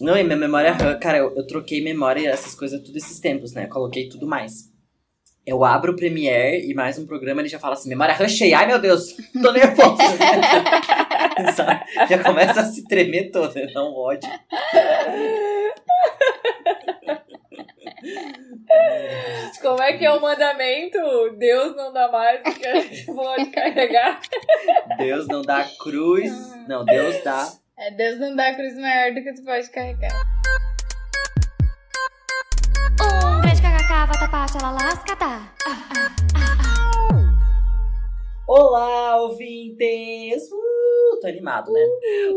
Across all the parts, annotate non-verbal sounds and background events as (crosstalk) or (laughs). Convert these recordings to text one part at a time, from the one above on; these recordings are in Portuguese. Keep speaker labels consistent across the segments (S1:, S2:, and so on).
S1: Não, e minha memória RAM, cara, eu, eu troquei memória essas coisas tudo esses tempos, né? Coloquei tudo mais. Eu abro o Premiere e mais um programa, ele já fala assim, memória RAM cheia. Ai, meu Deus, (laughs) tô nervoso. (laughs) Já começa a se tremer toda, dá um ódio.
S2: Como é que é o mandamento? Deus não dá mais do que a gente pode carregar.
S1: Deus não dá cruz. Não, Deus dá.
S3: É, Deus não dá cruz maior do que tu pode carregar.
S4: Um grande kkk, vatapá, lascata.
S1: Olá, ouvintes! Uh, tô animado, né?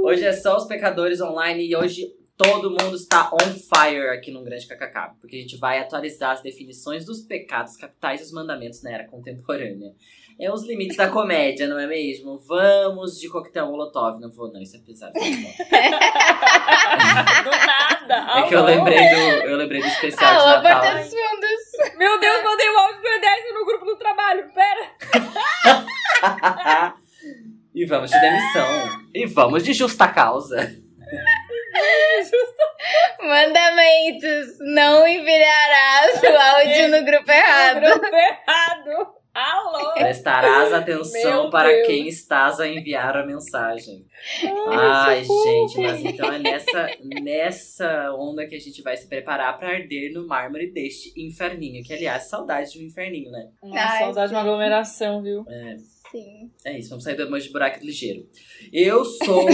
S1: Hoje é só os pecadores online e hoje todo mundo está on fire aqui no Grande KKK, porque a gente vai atualizar as definições dos pecados capitais e os mandamentos na era contemporânea. É os limites da comédia, não é mesmo? Vamos de coquetel molotov. Não vou, não, isso é pesado. (laughs)
S2: do nada.
S1: É que eu lembrei do, eu lembrei do especial
S3: Alô,
S1: de Natal.
S3: Fundos.
S2: Meu Deus, mandei o áudio do Edésio no grupo do trabalho. Pera. (laughs)
S1: e vamos de demissão. E vamos de justa causa.
S3: Mandamentos. Não enviarás o áudio no grupo errado.
S2: No grupo errado. Alô?
S1: Prestarás atenção
S2: Meu
S1: para
S2: Deus.
S1: quem estás a enviar a mensagem. Ai, gente, mas então é nessa, nessa onda que a gente vai se preparar para arder no mármore deste inferninho. Que, aliás, saudade de um inferninho, né?
S2: Uma
S3: Ai,
S2: saudade de uma aglomeração, viu?
S3: Sim.
S1: É isso, vamos sair do emoji de buraco ligeiro. Eu sou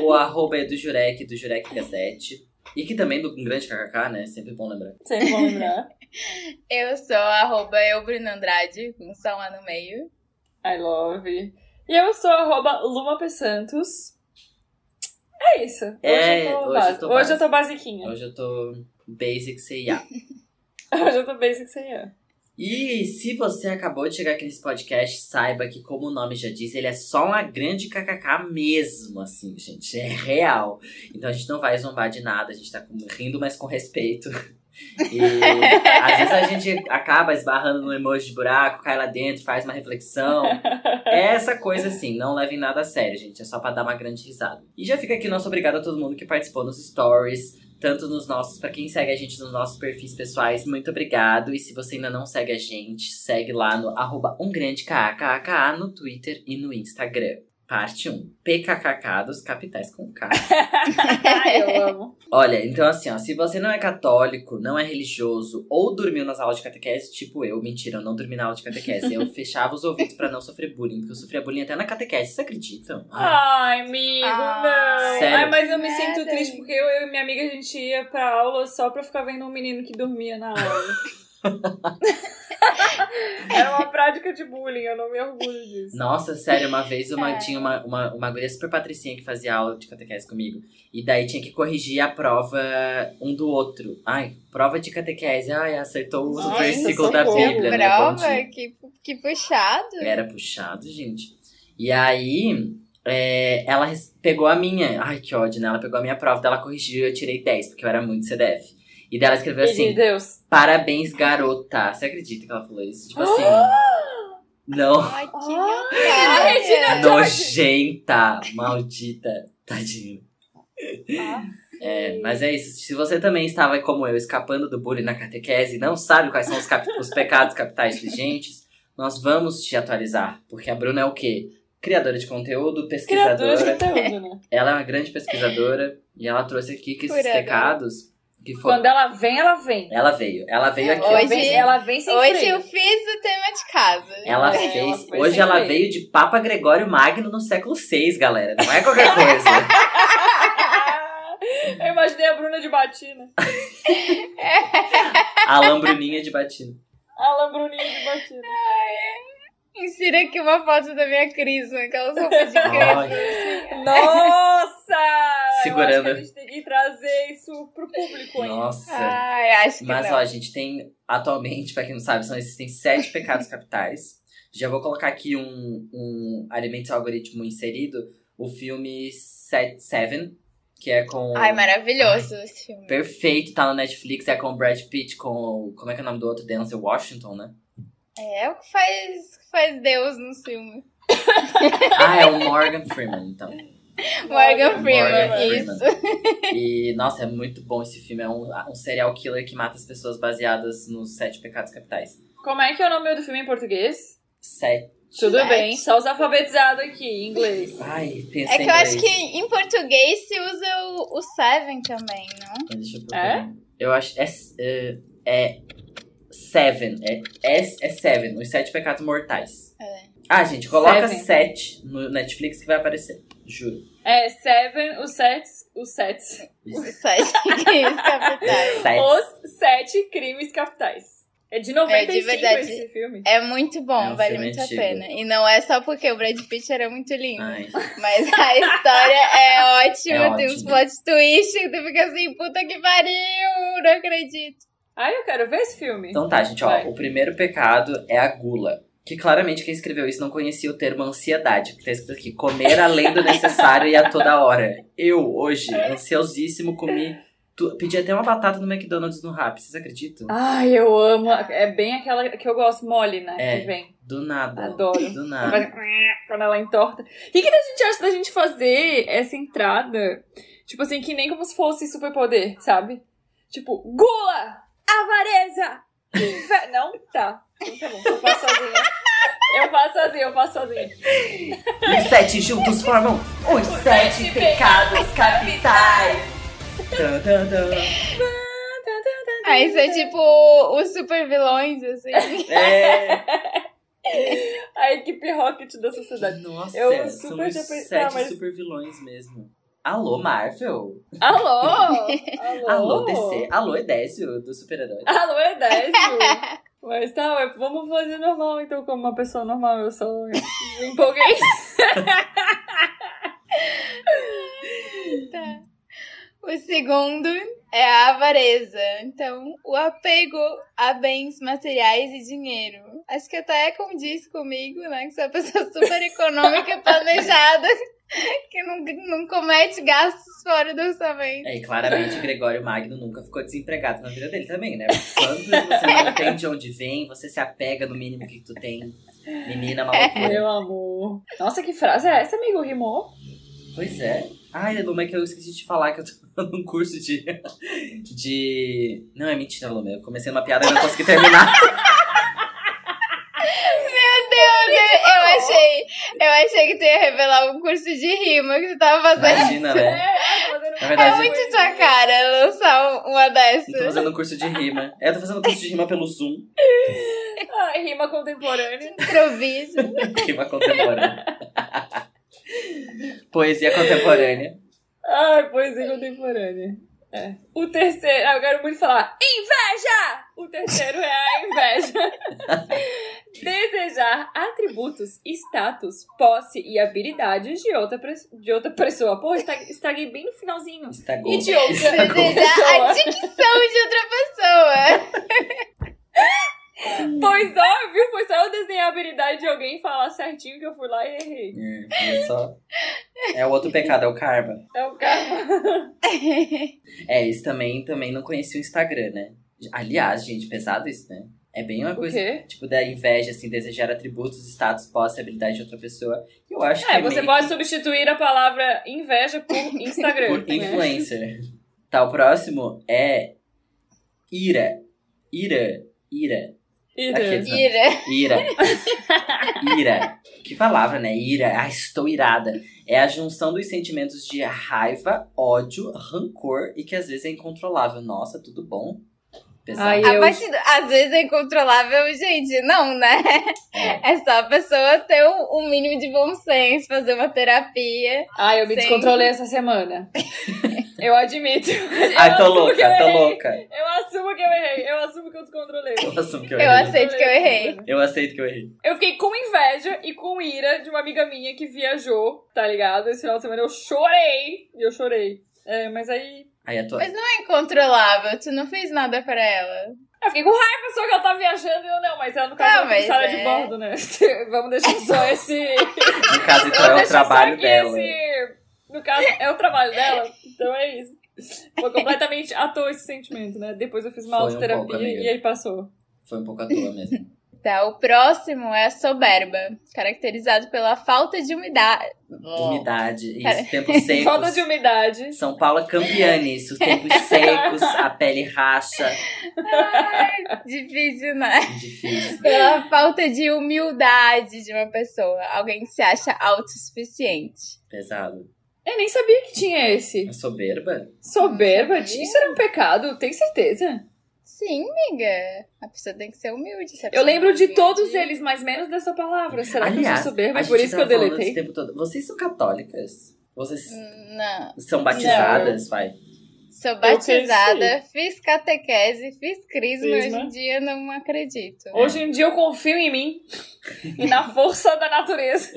S1: o (laughs) arroba do Jurek, do Jurek Gazette. E que também do grande KKK, né? Sempre bom lembrar.
S2: Sempre bom lembrar. (laughs)
S3: Eu sou arroba eu, Bruno Andrade, com só um A no meio.
S2: I love. E eu sou arroba Luma P. Santos. É isso. Hoje,
S1: É,
S2: eu, tô
S1: hoje eu tô
S2: hoje eu tô basiquinha.
S1: Hoje eu tô basic CIA. (laughs)
S2: Hoje eu tô basic sem eu.
S1: E se você acabou de chegar aqui nesse podcast, saiba que, como o nome já diz, ele é só uma grande kkk mesmo, assim, gente. É real. Então a gente não vai zombar de nada, a gente tá rindo, mas com respeito. E (laughs) às vezes a gente acaba esbarrando no emoji de buraco, cai lá dentro, faz uma reflexão. É essa coisa assim, não levem nada a sério, gente. É só pra dar uma grande risada. E já fica aqui nosso obrigado a todo mundo que participou nos stories, tanto nos nossos, pra quem segue a gente nos nossos perfis pessoais, muito obrigado. E se você ainda não segue a gente, segue lá no arroba um grande KKK no Twitter e no Instagram. Parte 1. PKKK dos capitais com K. (laughs)
S2: Ai, eu amo.
S1: Olha, então assim, ó, se você não é católico, não é religioso ou dormiu nas aulas de catequese, tipo eu, mentira, eu não dormi na aula de catequese. Eu (laughs) fechava os ouvidos pra não sofrer bullying, porque eu sofria bullying até na catequese, vocês acreditam? Ai,
S2: Ai, amigo,
S3: Ah,
S2: não.
S1: sério?
S2: Ai, mas eu me sinto triste porque eu, eu e minha amiga a gente ia pra aula só pra ficar vendo um menino que dormia na aula. (laughs) (laughs) Era uma prática de bullying, eu não me orgulho disso.
S1: Nossa, sério, uma vez uma,
S3: É.
S1: tinha uma, uma, uma guria super patricinha que fazia aula de catequese comigo. E daí tinha que corrigir a prova um do outro. Ai, prova de catequese. Ai, acertou o
S2: Nossa,
S1: versículo da. Bíblia, né?
S3: Prova? Que, que puxado.
S1: Era puxado, gente. E aí, é, ela pegou a minha. Ai, que ódio, né? Ela pegou a minha prova, daí ela corrigiu e eu tirei 10, porque eu era muito CDF. E daí ela escreveu assim:
S2: Deus.
S1: Parabéns, garota. Você acredita que ela falou isso? Tipo assim. não.
S3: Ai, que
S2: Ah. Regina
S1: Nojenta, maldita, tadinha.
S2: Ah,
S1: É, mas é isso. Se você também estava como eu, escapando do bullying na catequese e não sabe quais são os, cap- os pecados capitais vigentes, nós vamos te atualizar. Porque a Bruna é o quê? Criadora de conteúdo,
S2: Criadora de
S1: pesquisadora.
S2: conteúdo, né?
S1: Ela é uma grande pesquisadora e ela trouxe aqui que esses
S3: Curadora.
S1: pecados.
S2: Quando ela vem, ela vem.
S1: Ela veio. Ela veio
S3: É,
S1: aqui.
S3: Hoje-
S2: vem, ela vem sem
S3: Hoje
S2: freio.
S3: eu fiz o tema de casa.
S1: Ela
S2: É,
S1: fez.
S2: ela
S1: hoje ela
S2: freio.
S1: veio de Papa Gregório Magno no século VI, galera. Não é qualquer coisa. (laughs)
S2: Eu imaginei a Bruna de batina.
S1: a Lambruninha de batina.
S2: A Lambruninha de batina.
S3: Insira aqui uma foto da minha Crisma, aquelas roupas de
S1: Ai.
S3: criança.
S2: Nossa!
S1: Segurando.
S2: Eu acho que a gente tem que trazer isso pro público ainda.
S1: Nossa.
S3: Ai, acho que
S1: Mas
S3: não.
S1: ó, a gente tem atualmente, pra quem não sabe, são existem sete (laughs) pecados capitais. Já vou colocar aqui um, um Alimentos e Algoritmo inserido, o filme Set Seven, que é com.
S3: Ai, maravilhoso esse filme.
S1: Perfeito, tá no Netflix, é com o Brad Pitt, com. o- Como é que é o nome do outro? Denzel Washington, né?
S3: É o que faz, que faz Deus no filme. (laughs)
S1: Ah, é o Morgan Freeman, então.
S3: Morgan Freeman,
S1: Morgan
S3: isso.
S1: Freeman. E, nossa, é muito bom esse filme. É um, um serial killer que mata as pessoas baseadas nos sete pecados capitais.
S2: Como é que é o nome do filme em português?
S1: Sete.
S2: Tudo
S3: Sete.
S2: bem, só os alfabetizados aqui, em inglês.
S1: Ai, pensei
S3: É que eu acho que em português se usa o, o Seven também, não?
S1: Deixa eu procurar. Eu acho. É, é, é Seven. É, é, é Seven. Os Sete Pecados Mortais.
S3: É.
S1: Ah, gente, coloca
S2: Seven.
S1: Sete no Netflix que vai aparecer. Juro.
S2: É Seven, os sets, os sets.
S3: Os Sete (laughs) Crimes Capitais.
S1: Sete.
S2: Os sete crimes capitais. É de 95
S3: verdade.
S2: esse filme.
S3: É muito bom,
S1: É um
S3: vale muito
S1: antigo.
S3: a pena. E não é só porque o Brad Pitt era muito lindo.
S1: Ai,
S3: Mas a história é (laughs) ótima,
S1: É
S3: tem uns
S1: ótimo.
S3: plot twists que tu fica assim, puta que pariu, não acredito.
S2: Ai, eu quero ver esse filme.
S1: Então tá, gente, ó.
S2: Vai.
S1: O primeiro pecado é a gula. Que claramente quem escreveu isso não conhecia o termo ansiedade. Que tá escrito aqui: comer além do necessário e a toda hora. Eu, hoje, ansiosíssimo, comi. Tu, pedi até uma batata no McDonald's no rap, vocês acreditam?
S2: Ai, eu amo. É bem aquela que eu gosto, mole, né?
S1: É.
S2: Que vem.
S1: Do nada.
S2: Adoro.
S1: Do nada.
S2: Quando ela entorta. O que, que a gente acha da gente fazer essa entrada? Tipo assim, que nem como se fosse superpoder, sabe? Tipo, gula! Avareza! inve- (laughs) Não? Tá. Então tá bom, eu faço sozinha. Eu faço sozinha, eu faço sozinha.
S1: Os sete juntos formam os sete pecados capitais. Tan, tan, tan.
S3: Aí isso é tipo os super vilões, assim.
S1: É.
S2: A equipe Rocket da sociedade.
S1: Nossa,
S2: Eu
S1: são
S2: super
S1: os
S2: já pensei-
S1: sete
S2: tá, mas-
S1: super vilões mesmo. Alô, Marvel?
S2: Alô? (laughs) Alô?
S1: Alô, DC? Alô, Edésio, do super-herói.
S2: Alô, 10. (laughs) Mas tá, vamos fazer normal, então, como uma pessoa normal. Eu só me empolguei. (laughs)
S3: Tá. O segundo é a avareza. Então, o apego a bens materiais e dinheiro. Acho que até condiz comigo, né? Que sou uma pessoa super econômica e planejada, (laughs) que não, não comete gastos fora do orçamento.
S1: É, e claramente Gregório Magno nunca ficou desempregado na vida dele também, né? Quando você não (laughs) entende de onde vem, você se apega no mínimo que tu tem. Menina, uma loucura.
S2: Meu amor. Nossa, que frase é essa, amigo? Rimou?
S1: Pois é. Ai, Luma, é que eu esqueci de falar que eu tô (laughs) num curso de. de. Não, é mentira, Luma. Eu comecei uma piada e não consegui terminar.
S3: Meu Deus, eu, eu achei, eu achei que tu ia revelar um curso de rima que tu tava fazendo.
S1: Imagina, né?
S2: É,
S1: Na
S3: É
S1: verdade,
S3: muito tua cara lançar uma
S1: eu tô
S3: dessas.
S1: fazendo um curso de rima. É, eu tô fazendo um curso de rima pelo Zoom. (laughs)
S2: Ah, rima contemporânea.
S3: Improviso. (laughs)
S1: Rima contemporânea. Poesia contemporânea.
S2: Ai, poesia contemporânea. É. O terceiro, ah, eu quero muito falar inveja! O terceiro é a inveja. (laughs) Desejar atributos, status, posse e habilidades de outra, de outra pessoa. Pô, estraguei bem no finalzinho.
S1: Estagou.
S2: E de outra
S1: Estagou.
S3: Desejar a (laughs) dicção de outra pessoa. (laughs)
S2: Pois óbvio, desenhar a habilidade de alguém e falar certinho que eu fui lá e errei.
S1: É, olha só. É o outro pecado, é o karma.
S2: É o karma.
S1: É, isso também, também não conhecia o Instagram, né? Aliás, gente, pesado isso, né? É bem uma coisa, tipo, da inveja, assim, desejar atributos, status, posse, habilidade de outra pessoa. Eu acho que
S2: É,
S1: é
S2: você
S1: meio
S2: pode substituir a palavra inveja por Instagram.
S1: por
S2: né?
S1: influencer. Tá, o próximo é ira. Ira. Ira.
S2: Ira.
S1: Né?
S3: Ira.
S1: Ira. (laughs) Ira. Que palavra, né? Ira. Ah, estou irada. É a junção dos sentimentos de raiva, ódio, rancor e que às vezes é incontrolável. Nossa, tudo bom? Pesado.
S2: Ai,
S3: A
S2: eu-
S3: partir do- às vezes é incontrolável, gente. Não, né?
S1: É.
S3: É só a pessoa ter um, um mínimo de bom senso, fazer uma terapia.
S2: Ai, eu me
S3: Sim.
S2: descontrolei essa semana. (laughs) Eu admito.
S1: Ai,
S2: Eu
S1: tô
S2: que eu
S1: louca, tô
S2: errei.
S1: louca.
S2: Eu assumo que eu errei. Eu assumo que eu descontrolei.
S1: Eu assumo que eu
S3: Eu
S1: errei.
S3: aceito que eu errei.
S1: Eu aceito que eu errei.
S2: Eu fiquei com inveja e com ira de uma amiga minha que viajou, tá ligado? Esse final de semana eu chorei. E eu chorei. É, mas aí.
S1: Aí a tua...
S3: Mas não é incontrolável, tu não fez nada pra ela.
S2: Eu fiquei com raiva só que ela tá viajando e eu não, mas ela no caso
S3: Não,
S2: é
S3: mas
S2: comissária
S3: é-
S2: de bordo, né? (laughs) Vamos deixar só (laughs) esse.
S1: No caso, então,
S2: Vamos
S1: é o trabalho dela.
S2: esse. No caso, é o trabalho dela, então é isso. Foi completamente à toa esse sentimento, né? Depois eu fiz uma
S1: Foi um
S2: autoterapia
S1: pouco, amiga.
S2: e aí passou.
S1: Foi um pouco à toa mesmo.
S3: Tá, o próximo é a soberba, caracterizado pela falta de umidade.
S1: Umidade,
S3: Cara.
S1: isso, tempos (laughs) secos.
S2: Falta de umidade.
S1: São Paulo é campeã nisso. Os tempos secos, a pele racha.
S3: Difícil, né?
S1: Difícil.
S3: Pela falta de humildade de uma pessoa. Alguém que se acha autossuficiente.
S1: Pesado.
S2: Eu nem sabia que tinha esse.
S1: A soberba?
S2: Soberba? Isso era um pecado, tem certeza.
S3: Sim, amiga. A pessoa tem que ser humilde. se
S2: Eu lembro de todos eles, mas menos dessa palavra. Será que eu
S1: Aliás,
S2: sou soberba? É por isso que eu deletei.
S1: tempo todo. Vocês são católicas? Vocês
S3: Não.
S1: são batizadas, vai?
S3: Sou batizada, fiz catequese, fiz crisma.
S2: Crisma.
S3: Hoje em dia não acredito.
S2: Hoje em dia eu confio em mim e (laughs) na força da natureza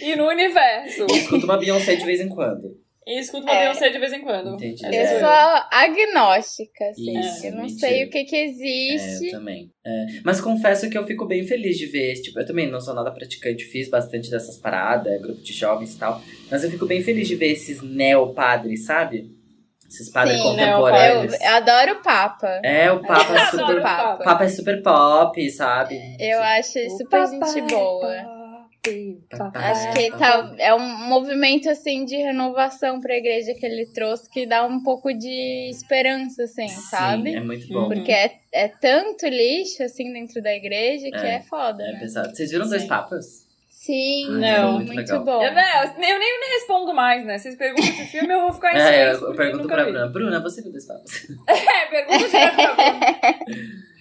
S2: e no universo.
S1: E escuto uma Beyoncé de vez em quando.
S2: E escuto uma
S3: É.
S2: Beyoncé de vez em quando.
S1: Entendi.
S3: Eu
S2: sou
S3: sou agnóstica, assim.
S1: Isso,
S3: eu não
S1: mentira.
S3: sei o que que
S1: É,
S3: existe.
S1: eu também. É, mas confesso que eu fico bem feliz de ver. Tipo, eu também não sou nada praticante, fiz bastante dessas paradas, grupo de jovens e tal. Mas eu fico bem feliz de ver esses neo-padres, sabe? Esses padres
S3: Sim,
S1: contemporâneos.
S3: eu, eu adoro o Papa.
S1: É, o Papa é (laughs) super.
S2: o Papa.
S1: Papa é super pop, sabe?
S3: Eu acho
S2: O
S3: super gente boa.
S2: Papi, papai.
S3: Acho que tá, é um movimento assim de renovação pra igreja que ele trouxe que dá um pouco de esperança, assim, sabe?
S1: Sim, é muito bom.
S3: Porque é, é tanto lixo assim dentro da igreja que
S1: É,
S3: é, foda,
S1: É
S3: né?
S1: pesado. Vocês viram dois
S2: Sim.
S1: papas?
S3: Sim,
S2: Não.
S3: muito,
S1: Muito legal.
S3: bom.
S2: Eu, né, eu nem, eu nem, respondo mais, né? Vocês perguntam de filme, eu vou ficar em
S1: É, eu, eu pergunto pra
S2: vi.
S1: Bruna. Bruna, você viu dois papas? (laughs)
S2: É, pergunta direto pra Bruna. (laughs)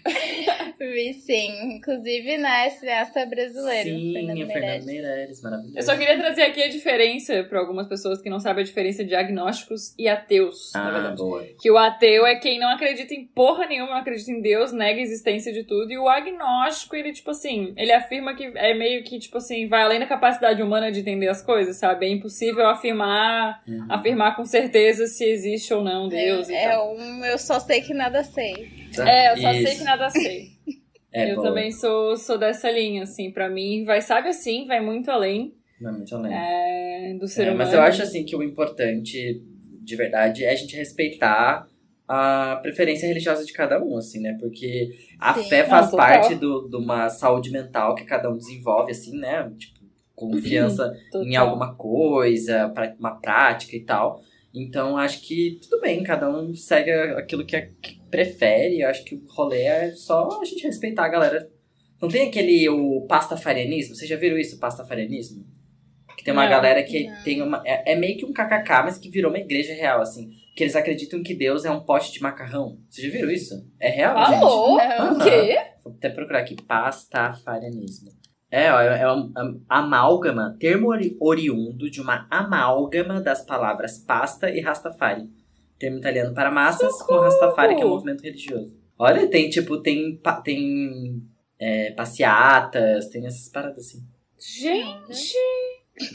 S3: Vi sim. Inclusive na cineasta brasileira,
S1: Sim, o Fernando
S3: Meirelles.
S1: Meirelles, maravilhoso.
S2: Eu só queria trazer aqui a diferença pra algumas pessoas que não sabem a diferença de agnósticos e ateus, na
S1: Ah,
S2: verdade.
S1: boa.
S2: Que o ateu é quem não acredita em porra nenhuma, não acredita em Deus, nega a existência de tudo. E o agnóstico, ele, tipo assim, ele afirma que é meio que, tipo assim, vai além da capacidade humana de entender as coisas, sabe? É impossível afirmar,
S1: Uhum.
S2: afirmar com certeza se existe ou não Deus e
S3: é, é um eu só sei que nada sei.
S2: É, eu só sei
S1: Isso.
S2: que nada sei.
S1: É,
S2: eu
S1: boa.
S2: também sou, sou dessa linha, assim. Pra mim, vai, sabe assim, vai muito além
S1: Não, muito além.
S2: é, do ser
S1: É,
S2: humano.
S1: mas eu acho assim que o importante, de verdade, é a gente respeitar a preferência religiosa de cada um, assim, né? Porque a
S3: Sim.
S1: fé
S2: Não,
S1: faz
S2: total.
S1: parte do- de uma saúde mental que cada um desenvolve, assim, né? Tipo, confiança em
S2: Total.
S1: alguma coisa, pra uma prática e tal. Então, acho que tudo bem, cada um segue aquilo que, que prefere. Eu acho que o rolê é só a gente respeitar a galera. Não tem aquele o pastafarianismo? Vocês já viram isso, o pastafarianismo? Que tem uma
S2: Não.
S1: galera que
S3: Não.
S1: tem uma. É, é meio que um kkk, mas que virou uma igreja real, assim. Que eles acreditam que Deus é um pote de macarrão. Vocês já viram isso? É real, gente?
S2: Alô?
S3: Não.
S2: O quê?
S1: Vou até procurar aqui, pastafarianismo. É, ó, é um am- amálgama, termo ori- oriundo de uma amálgama das palavras pasta e rastafari. Termo italiano para massas, com rastafari, que é um movimento religioso. Olha, tem tipo, tem, tem é, passeatas, tem essas paradas assim.
S2: Gente,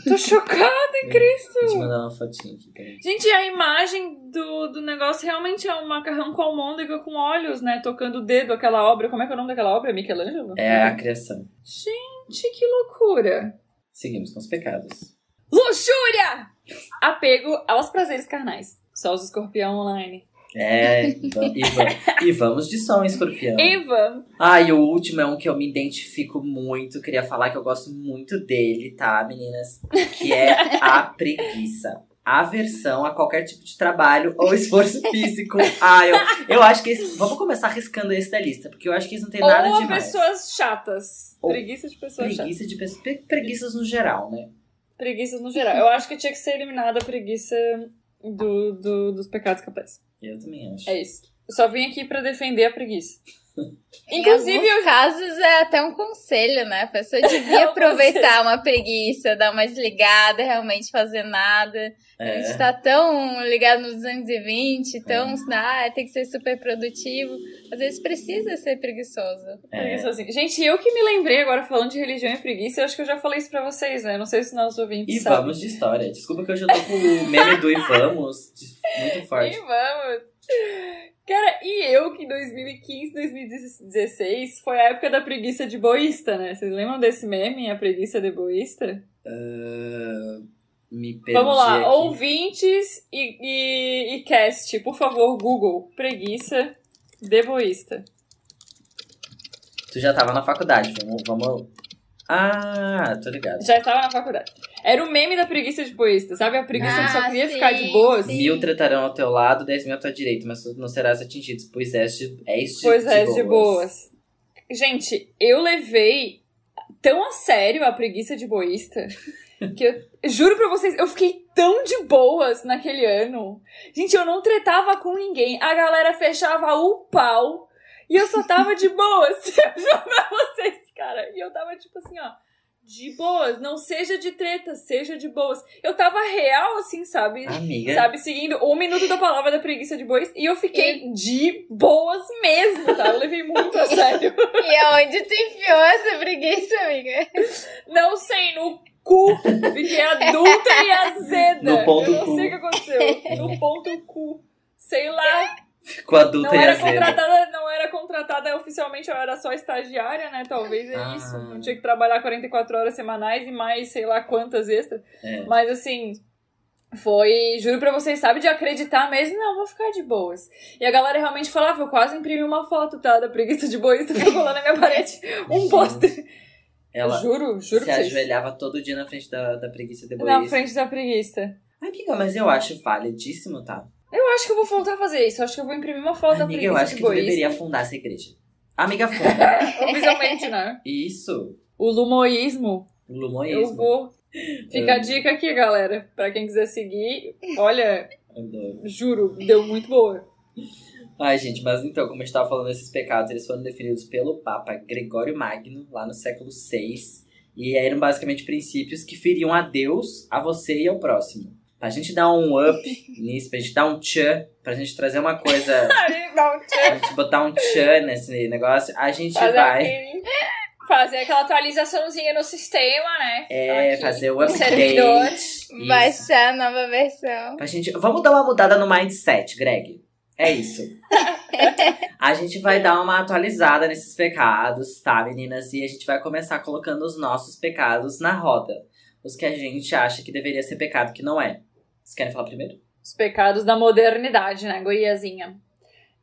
S2: tô chocada em Cristo.
S1: Vou te mandar uma fotinha aqui, peraí.
S2: Gente, a imagem do, do negócio realmente é um macarrão com almôndega com olhos, né? Tocando o dedo, aquela obra. Como é que é o nome daquela obra? Michelangelo?
S1: É a criação.
S2: Gente, que loucura.
S1: Seguimos com os pecados.
S2: Luxúria! Apego aos prazeres carnais. Só os escorpião online.
S1: É, e, va- e va- e vamos de som, escorpião.
S2: Eva!
S1: Ah, e o último é um que eu me identifico muito. Queria falar que eu gosto muito dele, tá, meninas? Que é a (laughs) preguiça. Aversão a qualquer tipo de trabalho ou esforço físico. Ah, eu, eu acho que esse, Vamos começar riscando esse da lista, porque eu acho que isso não tem nada
S2: Ou
S1: demais.
S2: pessoas chatas.
S1: Ou
S2: Preguiça de pessoas chatas.
S1: Preguiça de pessoas. pre- Preguiças no geral, né?
S2: Preguiças no geral. Eu acho que tinha que ser eliminada a preguiça do, do- dos pecados capitais.
S1: Eu também acho.
S2: É isso. Eu só vim aqui pra defender a preguiça.
S3: Em
S2: Inclusive,
S3: alguns
S2: eu
S3: casos é até um conselho, né? A pessoa devia (laughs) aproveitar uma preguiça, dar uma desligada, realmente fazer nada. A
S1: É.
S3: gente tá tão ligado nos 220, tão, ah, tem que ser super produtivo. Às vezes precisa ser preguiçoso.
S1: é.
S2: Gente, eu que me lembrei agora falando de religião e preguiça, eu acho que eu já falei isso pra vocês, né? Não sei se nossos ouvintes
S1: E
S2: sabem.
S1: vamos de história. Desculpa que eu já tô com o meme do e vamos muito (laughs)
S2: E
S1: forte.
S2: vamos! Cara, e eu que em 2015, 2016 foi a época da preguiça de boísta, né? Vocês lembram desse meme, a preguiça de boísta?
S1: Ah, me perdi
S2: Vamos lá,
S1: aqui.
S2: ouvintes e, e, e cast, por favor, Google, preguiça de boísta.
S1: Tu já tava na faculdade, vamos. vamos... Ah, tô ligado.
S2: Já estava na faculdade. Era o meme da preguiça de boísta, sabe? A preguiça que só
S3: Ah,
S2: queria
S3: sim,
S2: ficar de boas.
S3: sim.
S1: Mil tratarão ao teu lado, dez mil à tua direita, mas tu não serás atingido, pois és de, és de,
S2: Pois é,
S1: de
S2: de boas. Gente, eu levei tão a sério a preguiça de boísta (laughs) que eu juro pra vocês, eu fiquei tão de boas naquele ano. Gente, eu não tretava com ninguém. A galera fechava o pau e eu só tava de boas. (laughs) Eu juro pra vocês, cara. E eu tava tipo assim, ó. De boas, não seja de treta, seja de boas. Eu tava real, assim, sabe?
S1: Amiga,
S2: Sabe, seguindo um minuto da palavra da preguiça de bois. E eu fiquei de boas mesmo, tá? Eu levei muito a (laughs) sério.
S3: E aonde tu enfiou essa preguiça, amiga?
S2: Não sei, no cu. Fiquei adulta e (laughs) azeda.
S1: No ponto
S2: eu não
S1: cu.
S2: sei o que aconteceu. No ponto cu. Sei lá.
S1: A adulta
S2: Não
S1: e
S2: era contratada, não era contratada oficialmente, eu era só estagiária, né? Talvez é
S1: Ah.
S2: isso. Não tinha que trabalhar 44 horas semanais e mais sei lá quantas extras.
S1: É.
S2: Mas assim, foi, juro pra vocês, sabe, de acreditar mesmo, não, vou ficar de boas. E a galera realmente falava, eu quase imprimi uma foto, tá, da preguiça de bois, ficou lá na minha parede, (laughs) um pôster.
S1: Ela
S2: Juro, juro
S1: se
S2: pra
S1: ajoelhava todo dia na frente da, da preguiça de
S2: Na
S1: bois.
S2: frente da preguiça.
S1: Amiga, mas eu acho validíssimo, tá?
S2: Eu acho que eu vou voltar a fazer isso, eu acho que eu vou imprimir uma foto da
S1: Amiga,
S2: preguiça
S1: eu acho
S2: de
S1: que deveria fundar essa igreja. Amiga, funda. (laughs)
S2: Oficialmente, né?
S1: Isso.
S2: O lumoísmo,
S1: O
S2: eu
S1: lumoísmo.
S2: vou... Fica a dica aqui, galera, pra quem quiser seguir. Olha,
S1: Adoro.
S2: juro, deu muito boa.
S1: Ai, gente, mas então, como a gente tava falando, esses pecados, eles foram definidos pelo Papa Gregório Magno, lá no século VI. E eram basicamente princípios que feriam a Deus, a você e ao próximo. Pra gente dar um up nisso, pra gente dar um tchan, pra gente trazer uma coisa, (laughs) pra gente botar um tchan nesse negócio, a gente
S2: fazer,
S1: vai
S2: aquele- fazer aquela atualizaçãozinha no sistema, né?
S1: é,
S2: Aqui,
S1: fazer o update.
S2: servidor.
S1: Isso.
S3: Baixar a nova versão.
S1: Pra gente, vamos dar uma mudada no mindset, Greg. É isso. (laughs) a gente vai dar uma atualizada nesses pecados, tá, meninas? E a gente vai começar colocando os nossos pecados na roda. Os que a gente acha que deveria ser pecado, que não é. Vocês querem falar primeiro?
S2: Os pecados da modernidade, né, guriazinha?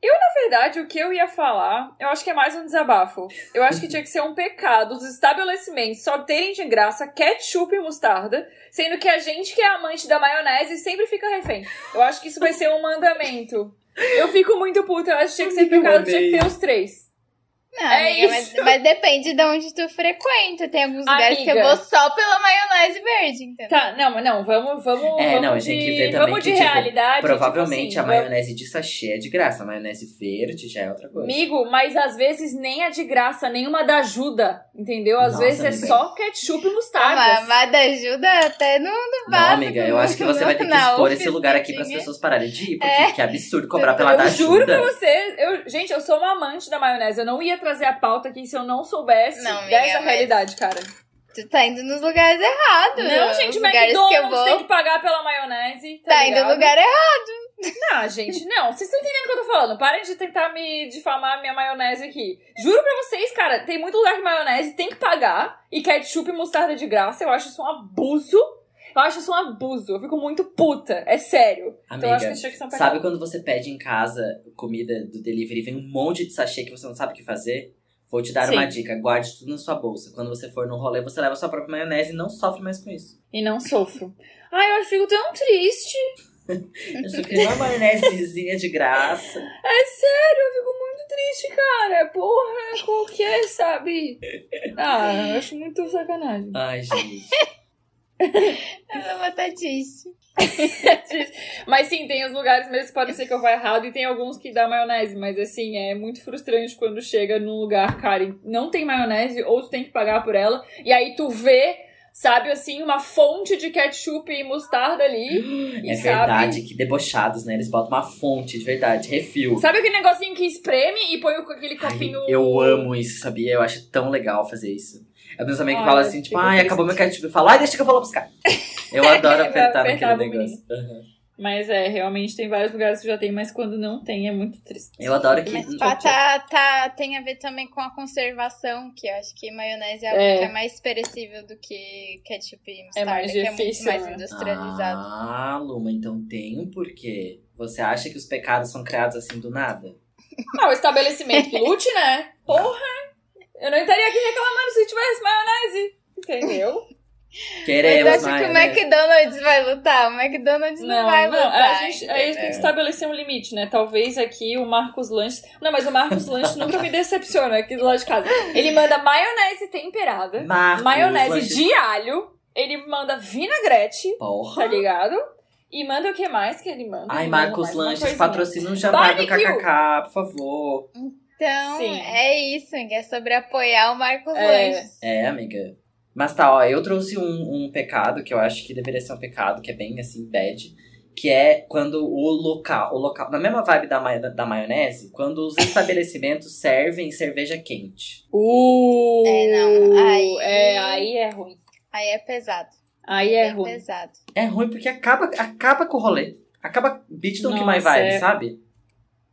S2: Eu, na verdade, o que eu ia falar, eu acho que é mais um desabafo. Eu acho que tinha que ser um pecado os estabelecimentos só terem de graça ketchup e mostarda, sendo que a gente que é amante da maionese sempre fica refém. Eu acho que isso vai ser um mandamento. Eu fico muito puta, eu acho que tinha que ser pecado, tinha que ter os três.
S3: Não,
S2: É
S3: amiga, mas,
S2: isso.
S3: mas depende de onde tu frequenta. Tem alguns lugares que eu vou só pela maionese verde, então.
S2: Tá, não, mas não, vamos, vamos,
S1: É,
S2: vamos
S1: não,
S2: de,
S1: tem que ver também
S2: vamos
S1: que,
S2: de
S1: tipo,
S2: realidade.
S1: Provavelmente
S2: tipo
S1: a
S2: assim, vamos-
S1: maionese de sachê é de graça. A maionese verde já é outra coisa.
S2: Amigo, mas às vezes nem é de graça, nenhuma da ajuda, entendeu? Às
S1: Nossa,
S2: vezes é
S1: amiga.
S2: só ketchup e
S3: Ah,
S2: mostarda.
S3: mas, mas da ajuda até no, no
S1: Não,
S3: básico.
S1: amiga, eu acho que você vai ter que expor esse lugar aqui para as pessoas pararem de ir, porque
S3: É.
S1: que absurdo cobrar pela
S2: eu
S1: da
S2: juro
S1: ajuda.
S2: pra você, eu, gente, eu sou uma amante da maionese. Eu não ia trazer a pauta aqui se eu não soubesse
S3: Não, amiga,
S2: dessa
S3: mas-
S2: realidade, cara.
S3: Tu tá indo nos lugares errados.
S2: Não, gente,
S3: lugares que eu
S2: McDonald's
S3: vou.
S2: tem que pagar pela maionese. Tá,
S3: Tá indo no lugar errado.
S2: Não, gente, não. Vocês estão entendendo o que eu tô falando. Parem de tentar me difamar a minha maionese aqui. Juro pra vocês, cara, tem muito lugar que maionese tem que pagar e ketchup e mostarda de graça. Eu acho isso um abuso. Eu acho isso um abuso. Eu fico muito puta. É sério. então eu acho que
S1: Amiga,
S2: tinha que ser um.
S1: Sabe quando você pede em casa comida do delivery e vem um monte de sachê que você não sabe o que fazer? Vou te dar
S2: Sim.
S1: uma dica, guarde tudo na sua bolsa. Quando você for no rolê, você leva sua própria maionese e não sofre mais com isso.
S2: E não sofro. Ai, eu fico tão triste. (laughs)
S1: Eu só queria uma maionesezinha de graça.
S2: É sério, eu fico muito triste, cara. Porra, qualquer, sabe? Ah, eu acho muito sacanagem.
S1: Ai, gente. (laughs)
S3: Ela vai estar triste.
S2: Mas sim, tem os lugares mesmo que podem ser que eu vá errado e tem alguns que dá maionese, mas assim, é muito frustrante quando chega num lugar, cara, e não tem maionese ou tu tem que pagar por ela, e aí tu vê, sabe, assim, uma fonte de ketchup e mostarda ali. (gasps) e
S1: É
S2: sabe-
S1: verdade, que debochados, né? Eles botam uma fonte de verdade, refil.
S2: Sabe aquele negocinho que espreme e põe com aquele
S1: Ai,
S2: copinho.
S1: eu amo isso, sabia? Eu acho tão legal fazer isso. É meus amigos que
S2: Olha,
S1: falam assim, tipo, ai, acabou meu ketchup. Eu falo, ai, deixa que eu vou lá buscar. Eu (laughs) adoro
S2: Vai
S1: apertar
S2: apertar
S1: naquele negócio. Aham.
S2: Mas é, realmente tem vários lugares que já tem, mas quando não tem é muito triste.
S1: Eu adoro que.
S3: Mas pá, tá, tá, tem a ver também com a conservação, que eu acho que maionese é algo
S2: É.
S3: que é mais perecível do que ketchup e mostarda,
S2: mais
S3: que é muito
S2: difícil,
S3: mais
S2: né?
S3: industrializado.
S1: Ah, Luma, então tem um porquê. Você acha que os pecados são criados assim do nada?
S2: Ah, o estabelecimento lute, né? Porra! Eu não estaria aqui reclamando se tivesse maionese. Entendeu? (laughs)
S1: Queremos
S3: Mas acho que o. McDonald's vai lutar. O McDonald's não, vai lutar.
S2: a gente, aí a gente tem que estabelecer um limite, né? Talvez aqui o Marcos Lanches. Não, mas o Marcos Lanches nunca me decepciona aqui do lado de casa. Ele manda maionese temperada,
S1: Marcos,
S2: maionese
S1: lanches-
S2: de alho, ele manda vinagrete,
S1: Porra.
S2: tá ligado? E manda o que mais que ele manda?
S1: Ai,
S2: Ele manda
S1: Marcos Lanches, patrocina um jantar do. KKK, por favor.
S3: Então,
S2: Sim.
S3: é isso, Ing, é sobre apoiar o Marcos
S2: É.
S3: Lanches.
S1: É, amiga. Mas tá, ó, eu trouxe um, um pecado que eu acho que deveria ser um pecado, que é bem assim, bad. Que é quando o local, o local, na mesma vibe da, ma- da maionese, quando os estabelecimentos (laughs) servem cerveja quente.
S2: Uh,
S3: É, não, aí-
S2: É, aí é ruim.
S3: Aí é pesado.
S2: Aí é
S3: bem
S2: ruim.
S3: pesado.
S1: É ruim porque acaba, acaba com o rolê. Acaba beat don't kill my
S2: Nossa,
S1: vibe,
S2: é.
S1: sabe?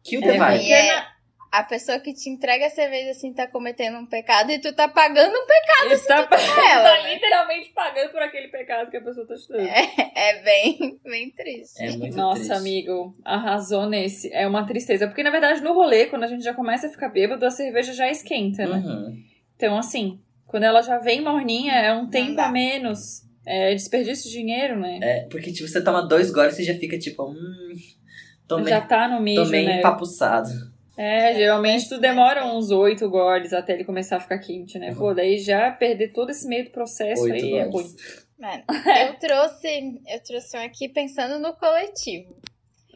S1: Kill
S2: É
S1: the vibe.
S2: ruim.
S3: E é, a pessoa que te entrega a cerveja assim tá cometendo um pecado e tu tá pagando um pecado.
S2: Ele tá,
S3: ela,
S2: tá
S3: né?
S2: literalmente pagando por aquele pecado que a pessoa tá estudando.
S3: É bem, bem triste.
S1: É muito
S2: Nossa,
S1: triste.
S2: amigo, arrasou nesse. É uma tristeza. Porque, na verdade, no rolê, quando a gente já começa a ficar bêbado, a cerveja já esquenta, né?
S1: Uhum.
S2: Então, assim, quando ela já vem morninha, é um tempo a menos. É desperdício de dinheiro, né?
S1: É, porque tipo, você toma dois goles e você já fica tipo, hum, tomei,
S2: já tá no mijo,
S1: tomei
S2: né?
S1: empapuçado.
S2: É, geralmente tu demora uns oito goles até ele começar a ficar quente, né? Pô, daí já perder todo esse meio do processo
S1: Oito
S2: aí é ruim.
S1: goles.
S3: Mano, (laughs) eu trouxe, eu trouxe um aqui pensando no coletivo.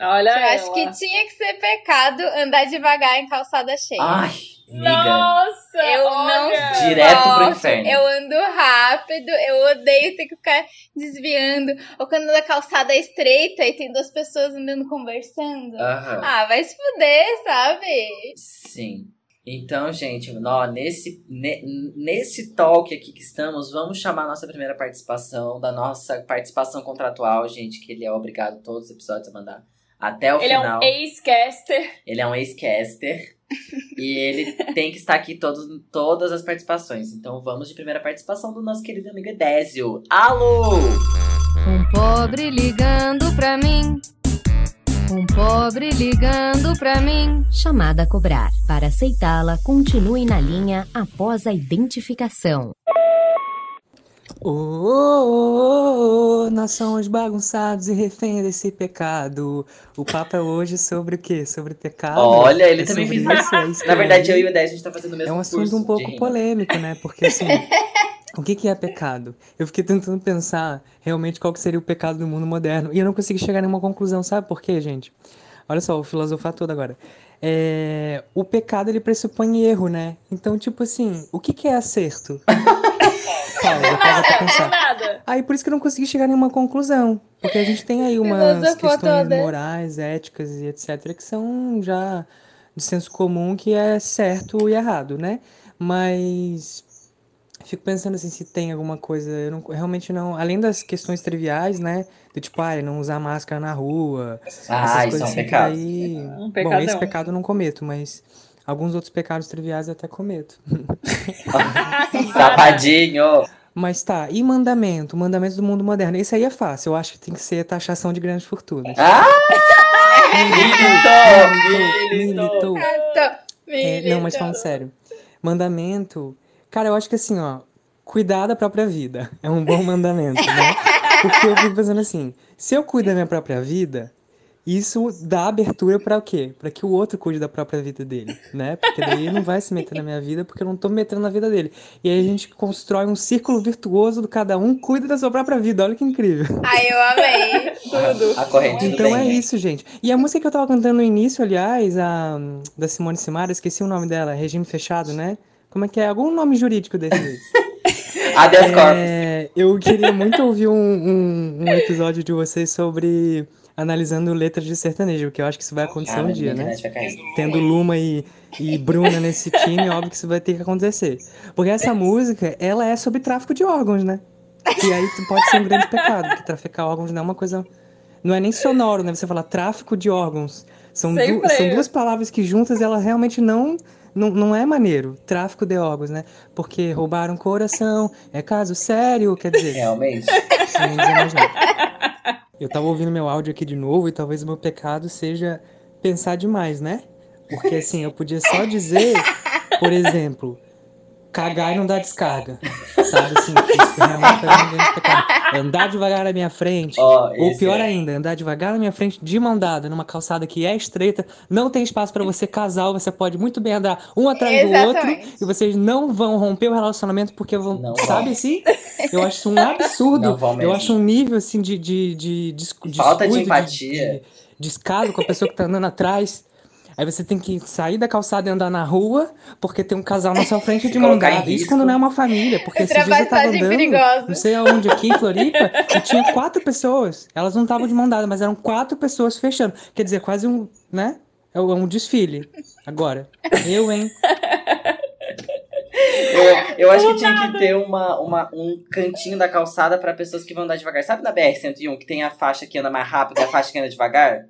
S2: Olha
S3: eu acho
S2: ela.
S3: que tinha que ser pecado andar devagar em calçada cheia.
S1: Ai, amiga.
S2: Nossa!
S3: Eu
S2: olha!
S3: não
S1: Direto pro
S3: gosto,
S1: inferno.
S3: Eu ando rápido, eu odeio ter que ficar desviando. Ou quando a calçada é estreita e tem duas pessoas andando conversando.
S1: Aham.
S3: Ah, vai se fuder, sabe?
S1: Sim. Então, gente, ó, nesse, ne- nesse talk aqui que estamos, vamos chamar a nossa primeira participação, da nossa participação contratual, gente, que ele é obrigado todos os episódios a mandar até o
S2: Ele é
S1: final.
S2: um ex-caster.
S1: Ele é um ex-caster. e ele (laughs) tem que estar aqui todos, todas as participações. Então vamos de primeira participação do nosso querido amigo Edésio. Alô!
S5: Um pobre ligando pra mim. Um pobre ligando pra mim.
S6: Chamada a cobrar. Para aceitá-la, continue na linha após a identificação.
S7: Ô, ô, ô, ô, nós somos bagunçados e refém desse pecado. O papo é hoje sobre o quê? Sobre pecado?
S1: Olha, ele
S7: É
S1: também fez
S7: isso, isso
S1: Na verdade, eu e o Edésio, a gente tá fazendo o mesmo
S7: É um assunto um pouco polêmico, né? Porque assim, o que que é pecado? Eu fiquei tentando pensar realmente qual que seria o pecado do mundo moderno e eu não consegui chegar a nenhuma conclusão. Sabe por quê, gente? Olha só, vou filosofar todo agora. É, o pecado ele pressupõe erro, né? Então, tipo assim, o que que é acerto? (laughs) Pausa, pausa pra
S2: Do
S7: pensar.
S2: nada.
S7: Aí por isso que eu não consegui chegar a nenhuma conclusão. Porque a gente tem aí umas questões
S3: toda.
S7: morais, éticas e etc. que são já de senso comum que é certo e errado, né? Mas fico pensando assim, se tem alguma coisa, eu não, realmente não, além das questões triviais, né? Do tipo, ah, não usar máscara na rua,
S1: Ah,
S7: essas
S1: isso é um
S7: coisas assim,
S1: pecado.
S7: daí-
S2: Um
S7: Bom, esse pecado eu não cometo, mas alguns outros pecados triviais eu até cometo. (laughs)
S1: Safadinho!
S7: Mas tá, e mandamento? Mandamento do mundo moderno. Esse aí é fácil. Eu acho que tem que ser taxação de grandes fortunas.
S1: Ah! Militou! Militou!
S7: Militou. É, não, mas falando sério. Mandamento. Cara, eu acho que assim, ó. Cuidar da própria vida. É um bom mandamento, né? (laughs) Porque eu fico pensando assim: se eu cuido da minha própria vida, isso dá abertura pra o quê? Pra que o outro cuide da própria vida dele, né? Porque daí ele não vai se meter na minha vida porque eu não tô me metendo na vida dele. E aí a gente constrói um círculo virtuoso do cada um cuida da sua própria vida. Olha que incrível.
S3: Ai, eu amei.
S2: Tudo.
S1: A corrente do
S7: Então
S1: bem,
S7: é
S1: né?
S7: isso, gente. E a música que eu tava cantando no início, aliás, a da Simone Simara, esqueci o nome dela, Regime Fechado, né? Como é que é? Algum nome jurídico desse.
S1: Habeas (laughs) corpus.
S7: É, eu queria muito ouvir um, um, um episódio de vocês sobre analisando letras de sertanejo, que eu acho que isso vai acontecer
S1: Ah,
S7: um
S1: minha
S7: dia, né?
S1: internet vai cair.
S7: Tendo Luma e, e Bruna nesse time, (laughs) óbvio que isso vai ter que acontecer. Porque essa música, ela é sobre tráfico de órgãos, né? E aí pode ser um grande pecado, porque traficar órgãos não é uma coisa. Não é nem sonoro, né? Você fala tráfico de órgãos. São, du- são duas palavras que juntas ela realmente não, não, não é maneiro. Tráfico de órgãos, né? Porque roubaram coração, é caso sério, quer dizer.
S1: Realmente.
S7: Sem nem dizer mais nada. Eu tava ouvindo meu áudio aqui de novo e talvez o meu pecado seja pensar demais, né? Porque assim, eu podia só dizer, por exemplo, cagar e não dar descarga. Sabe assim, que isso realmente faz um grande pecado. Andar devagar na minha frente. (laughs)
S1: Ó,
S7: Ou pior
S1: é-
S7: ainda, andar devagar na minha frente de mão dada, numa calçada que é estreita, não tem espaço pra você casal, você pode muito bem andar um atrás do outro
S3: Exatamente.
S7: e vocês não vão romper o relacionamento porque vão,
S1: Não
S7: sabe
S1: vão.
S7: assim? (laughs) Eu acho isso um absurdo.
S1: Não vão
S7: Eu acho um nível assim de, de, de, descu-
S1: Falta de empatia.
S7: de descaso com a pessoa que tá andando atrás. Aí você tem que sair da calçada e andar na rua porque tem um casal na sua frente (laughs) de mão dada. Isso quando não é uma família, porque esses dias eu tava
S3: Ultrapassagem
S7: andando,
S3: perigosa.
S7: não sei aonde aqui em Floripa, (laughs) e tinha quatro pessoas. Elas não estavam de mão dada, mas eram quatro pessoas fechando. Quer dizer, quase um, né? É um desfile. Agora, eu, hein?
S1: Eu, eu acho que tinha que ter uma, uma, um cantinho da calçada pra pessoas que vão andar devagar. Sabe na BR-101 que tem a faixa que anda mais rápido e a faixa que anda devagar?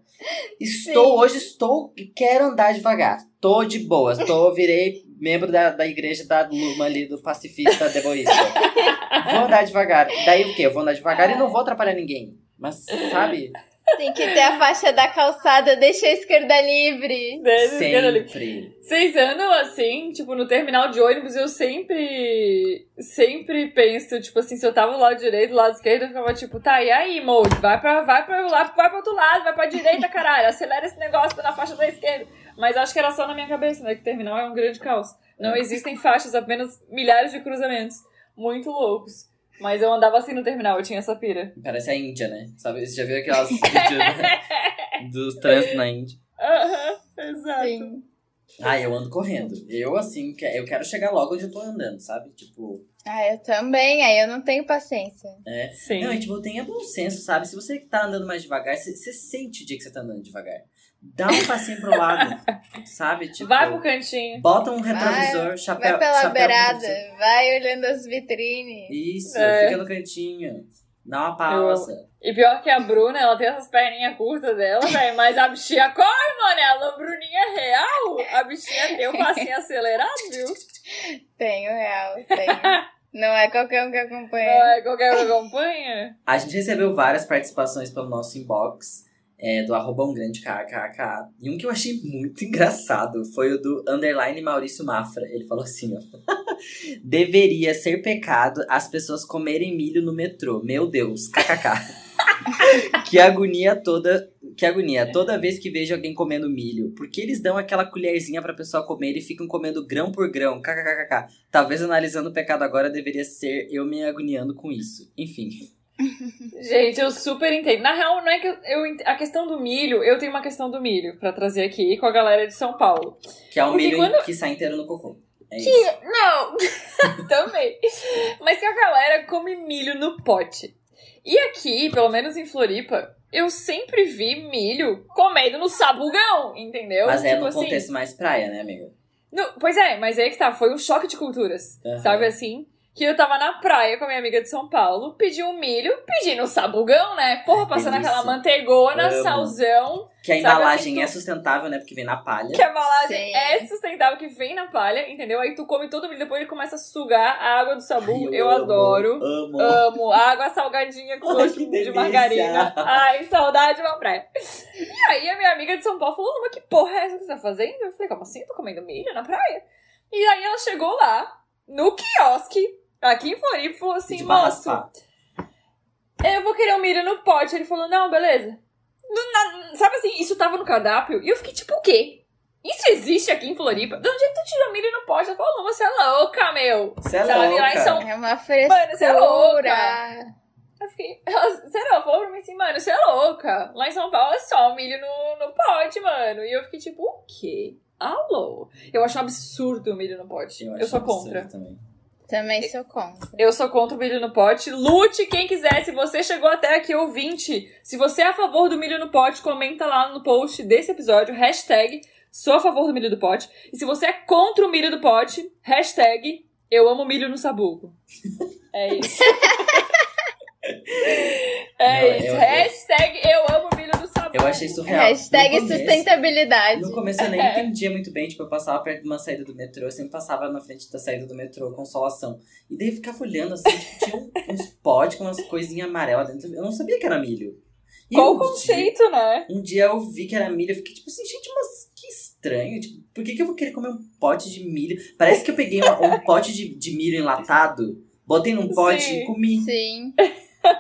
S1: Estou, hoje estou, quero andar devagar. Tô de boas, tô, virei membro da, da igreja da Luma ali, do pacifista deboísta. (laughs) Vou andar devagar. Daí o quê? Eu vou andar devagar e não vou atrapalhar ninguém. Mas, sabe?
S3: Tem que ter a faixa da calçada, deixa a esquerda livre.
S2: Desde ali.
S1: Sempre.
S2: Vocês andam assim, tipo, no terminal de ônibus, eu sempre. Sempre penso, tipo assim, se eu tava do lado direito, do lado esquerdo, eu ficava tipo, tá, e aí, Mold? Vai pra, vai pra lá, vai pro outro lado, vai pra direita, caralho. Acelera esse negócio na faixa da esquerda. Mas acho que era só na minha cabeça, né? Que terminal é um grande caos. Não existem faixas, apenas milhares de cruzamentos. Muito loucos. Mas eu andava assim no terminal, eu tinha essa pira.
S1: Parece a Índia, né? Sabe? Você já viu aquelas vídeos né? (laughs) dos trânsitos na Índia?
S2: Aham, exato.
S3: Sim.
S1: Ah, eu ando correndo. Eu, assim, que- eu quero chegar logo onde eu tô andando, sabe? Tipo,
S3: Ah, eu também, aí eu não tenho paciência.
S1: é.
S2: Sim.
S1: Não, e tipo, tenha bom senso, sabe? Se você tá andando mais devagar, você, você sente o dia que você tá andando devagar. Dá um passinho pro lado, sabe? Tipo,
S2: Vai pro cantinho.
S1: bota um retrovisor, chapéu.
S3: Vai pela
S1: chapéu
S3: beirada, vai olhando as vitrines.
S1: Isso,
S2: É.
S1: fica no cantinho. Dá uma pausa.
S2: E pior que a Bruna, ela tem essas perninhas curtas dela, (laughs) velho. Mas a bichinha corre, mano. Ela, Bruninha é real. A bichinha tem um passinho (laughs) acelerado, viu?
S3: Tenho, real, tenho. não é qualquer um que
S2: Não
S3: acompanha.
S2: é qualquer um que acompanha.
S1: A gente recebeu várias participações pelo nosso inbox. É, do arroba um grande KKK. E um que eu achei muito (laughs) engraçado foi o do underline Maurício Mafra. Ele falou assim, ó. (laughs) Deveria ser pecado as pessoas comerem milho no metrô. Meu Deus, kkk. (laughs) que agonia toda, que agonia toda vez que vejo alguém comendo milho. Porque eles dão aquela colherzinha pra pessoa comer e ficam comendo grão por grão. Kkkk. Talvez analisando o pecado agora deveria ser eu me agoniando com isso. Enfim.
S2: Gente, eu super entendo. Na real, não é que eu, eu A questão do milho, eu tenho uma questão do milho pra trazer aqui com a galera de São Paulo.
S1: Que é um
S2: Porque
S1: milho
S2: quando-
S1: que sai inteiro no cocô. É isso.
S2: Não! (laughs) Também. Mas que a galera come milho no pote. E aqui, pelo menos em Floripa, eu sempre vi milho comendo no sabugão, entendeu?
S1: Mas é
S2: Tipo
S1: no
S2: assim,
S1: contexto mais praia, né, amigo?
S2: no- pois é, mas aí que tá, foi um choque de culturas.
S1: Aham.
S2: Sabe assim? Que eu tava na praia com a minha amiga de São Paulo, pedi um milho, pedi no sabugão, né? Porra, passando
S1: delícia.
S2: aquela manteigona,
S1: Amo.
S2: salzão.
S1: Que a
S2: Sabe
S1: embalagem
S2: assim, tu-
S1: é sustentável, né? Porque vem na palha.
S2: Que a embalagem
S3: Sim.
S2: é sustentável, que vem na palha, entendeu? Aí tu come todo o milho, depois ele começa a sugar a água do sabu.
S1: Ai,
S2: eu
S1: amo,
S2: adoro.
S1: Amo.
S2: Amo. Água salgadinha com gosto de
S1: delícia.
S2: margarina. Ai, saudade de uma praia. E aí a minha amiga de São Paulo falou, mas que porra é essa que você tá fazendo? Eu falei, como assim? Tô comendo milho na praia? E aí ela chegou lá, no quiosque, aqui em Floripa, falou assim, moço, eu vou querer um milho no pote. Ele falou, não, beleza. No- na- sabe assim, isso tava no cardápio. E eu fiquei tipo, o quê? Isso existe aqui em Floripa? De onde é que tu tirou milho no pote? Ela falou, você é louca, meu.
S1: Você é
S2: lá em
S1: louca.
S2: São-
S3: É uma
S2: Mano, você é
S3: frescura.
S2: Eu fiquei, (laughs) ela, sério, ela falou pra mim assim, mano, você é louca. Lá em São Paulo é só milho no, no pote, mano. E eu fiquei tipo, o quê? Alô? Eu acho um absurdo o milho no pote. Eu,
S1: acho
S2: sou
S1: absurdo
S2: contra.
S1: Também.
S3: Também sou contra.
S2: Eu sou contra o milho no pote. Lute quem quiser. Se você chegou até aqui, ouvinte, se você é a favor do milho no pote, comenta lá no post desse episódio, hashtag sou a favor do milho do pote. E se você é contra o milho do pote, hashtag eu amo milho no sabugo. É isso. (laughs) (laughs) é
S1: Não,
S2: isso.
S1: eu- eu-
S2: Hashtag eu amo milho no sabugo.
S1: Eu achei surreal.
S3: Hashtag
S1: No começo-
S3: sustentabilidade.
S1: No começo eu nem (laughs)
S2: É.
S1: entendia muito bem, tipo, eu passava perto de uma saída do metrô, eu sempre passava na frente da saída do metrô, consolação. E daí eu ficava olhando assim, tipo, tinha um- (laughs) uns potes com umas coisinhas amarelas dentro. Eu não sabia que era milho. E
S2: Qual o conceito, né?
S1: Dia, um dia eu vi que era milho, eu fiquei tipo assim, gente, mas que estranho. Tipo, por que, que eu vou querer comer um pote de milho? Parece que eu peguei um, um pote de, de milho enlatado, botei num pote
S2: Sim.
S1: e comi.
S3: Sim.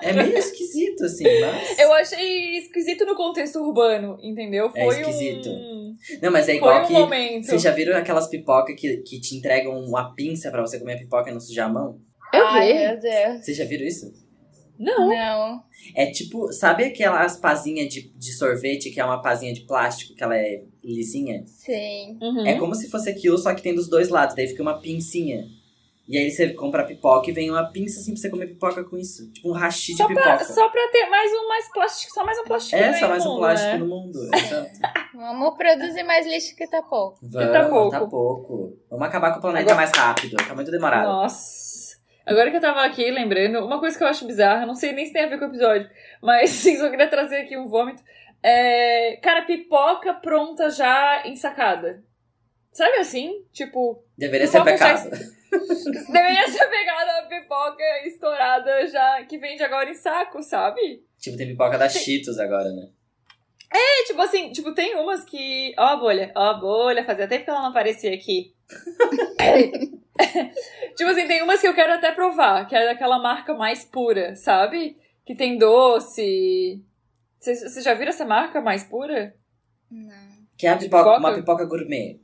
S1: É meio esquisito, assim, mas.
S2: Eu achei esquisito no contexto urbano, entendeu?
S1: É
S2: Foi
S1: esquisito.
S2: um.
S1: Não, mas é
S2: Foi
S1: igual
S2: um
S1: que.
S2: momento.
S1: Vocês já viram aquelas pipocas que, que te entregam uma pinça pra você comer a pipoca e não sujar a mão?
S2: Eu
S3: Ai,
S2: vi.
S3: meu Deus.
S1: Vocês já viram isso?
S2: Não.
S3: Não.
S1: É tipo, sabe aquelas pazinhas de, de sorvete que é uma pazinha de plástico, que ela é lisinha?
S3: Sim.
S2: Uhum.
S1: É como se fosse aquilo, só que tem dos dois lados, daí fica uma pincinha. E aí você compra a pipoca e vem uma pinça assim pra você comer pipoca com isso. Tipo um hashi de
S2: Só
S1: pipoca.
S2: pra, só pra ter mais um mais plástico, só mais um plástico.
S1: É,
S2: né,
S1: só mais um
S2: mundo,
S1: plástico
S2: né?
S1: no mundo. Exato. (laughs) (laughs)
S3: Vamos produzir mais lixo que tá pouco.
S1: Vamos,
S2: tá pouco.
S1: tá pouco. Vamos acabar com o planeta
S2: Agora-
S1: mais rápido. Tá muito demorado.
S2: Nossa. Agora que eu tava aqui lembrando, uma coisa que eu acho bizarra, não sei nem se tem a ver com o episódio, mas (laughs) sim, só queria trazer aqui um vômito. É, cara, pipoca pronta já ensacada. Sabe assim? Tipo,
S1: Deveria ser
S2: Pipoca já
S1: pecado. (laughs)
S2: deveria ser pegada a pipoca estourada já, que vende agora em saco, sabe?
S1: Tipo, tem pipoca da Cheetos agora, né?
S2: É, tipo assim, tipo, tem umas que. Ó a bolha, ó a bolha, fazia tempo que ela não aparecia aqui. (laughs) tipo assim, tem umas que eu quero até provar, que é daquela marca mais pura, sabe? Que tem doce. Vocês vocês já viram essa marca mais pura?
S3: Não.
S1: Que é Pipoca? uma pipoca gourmet.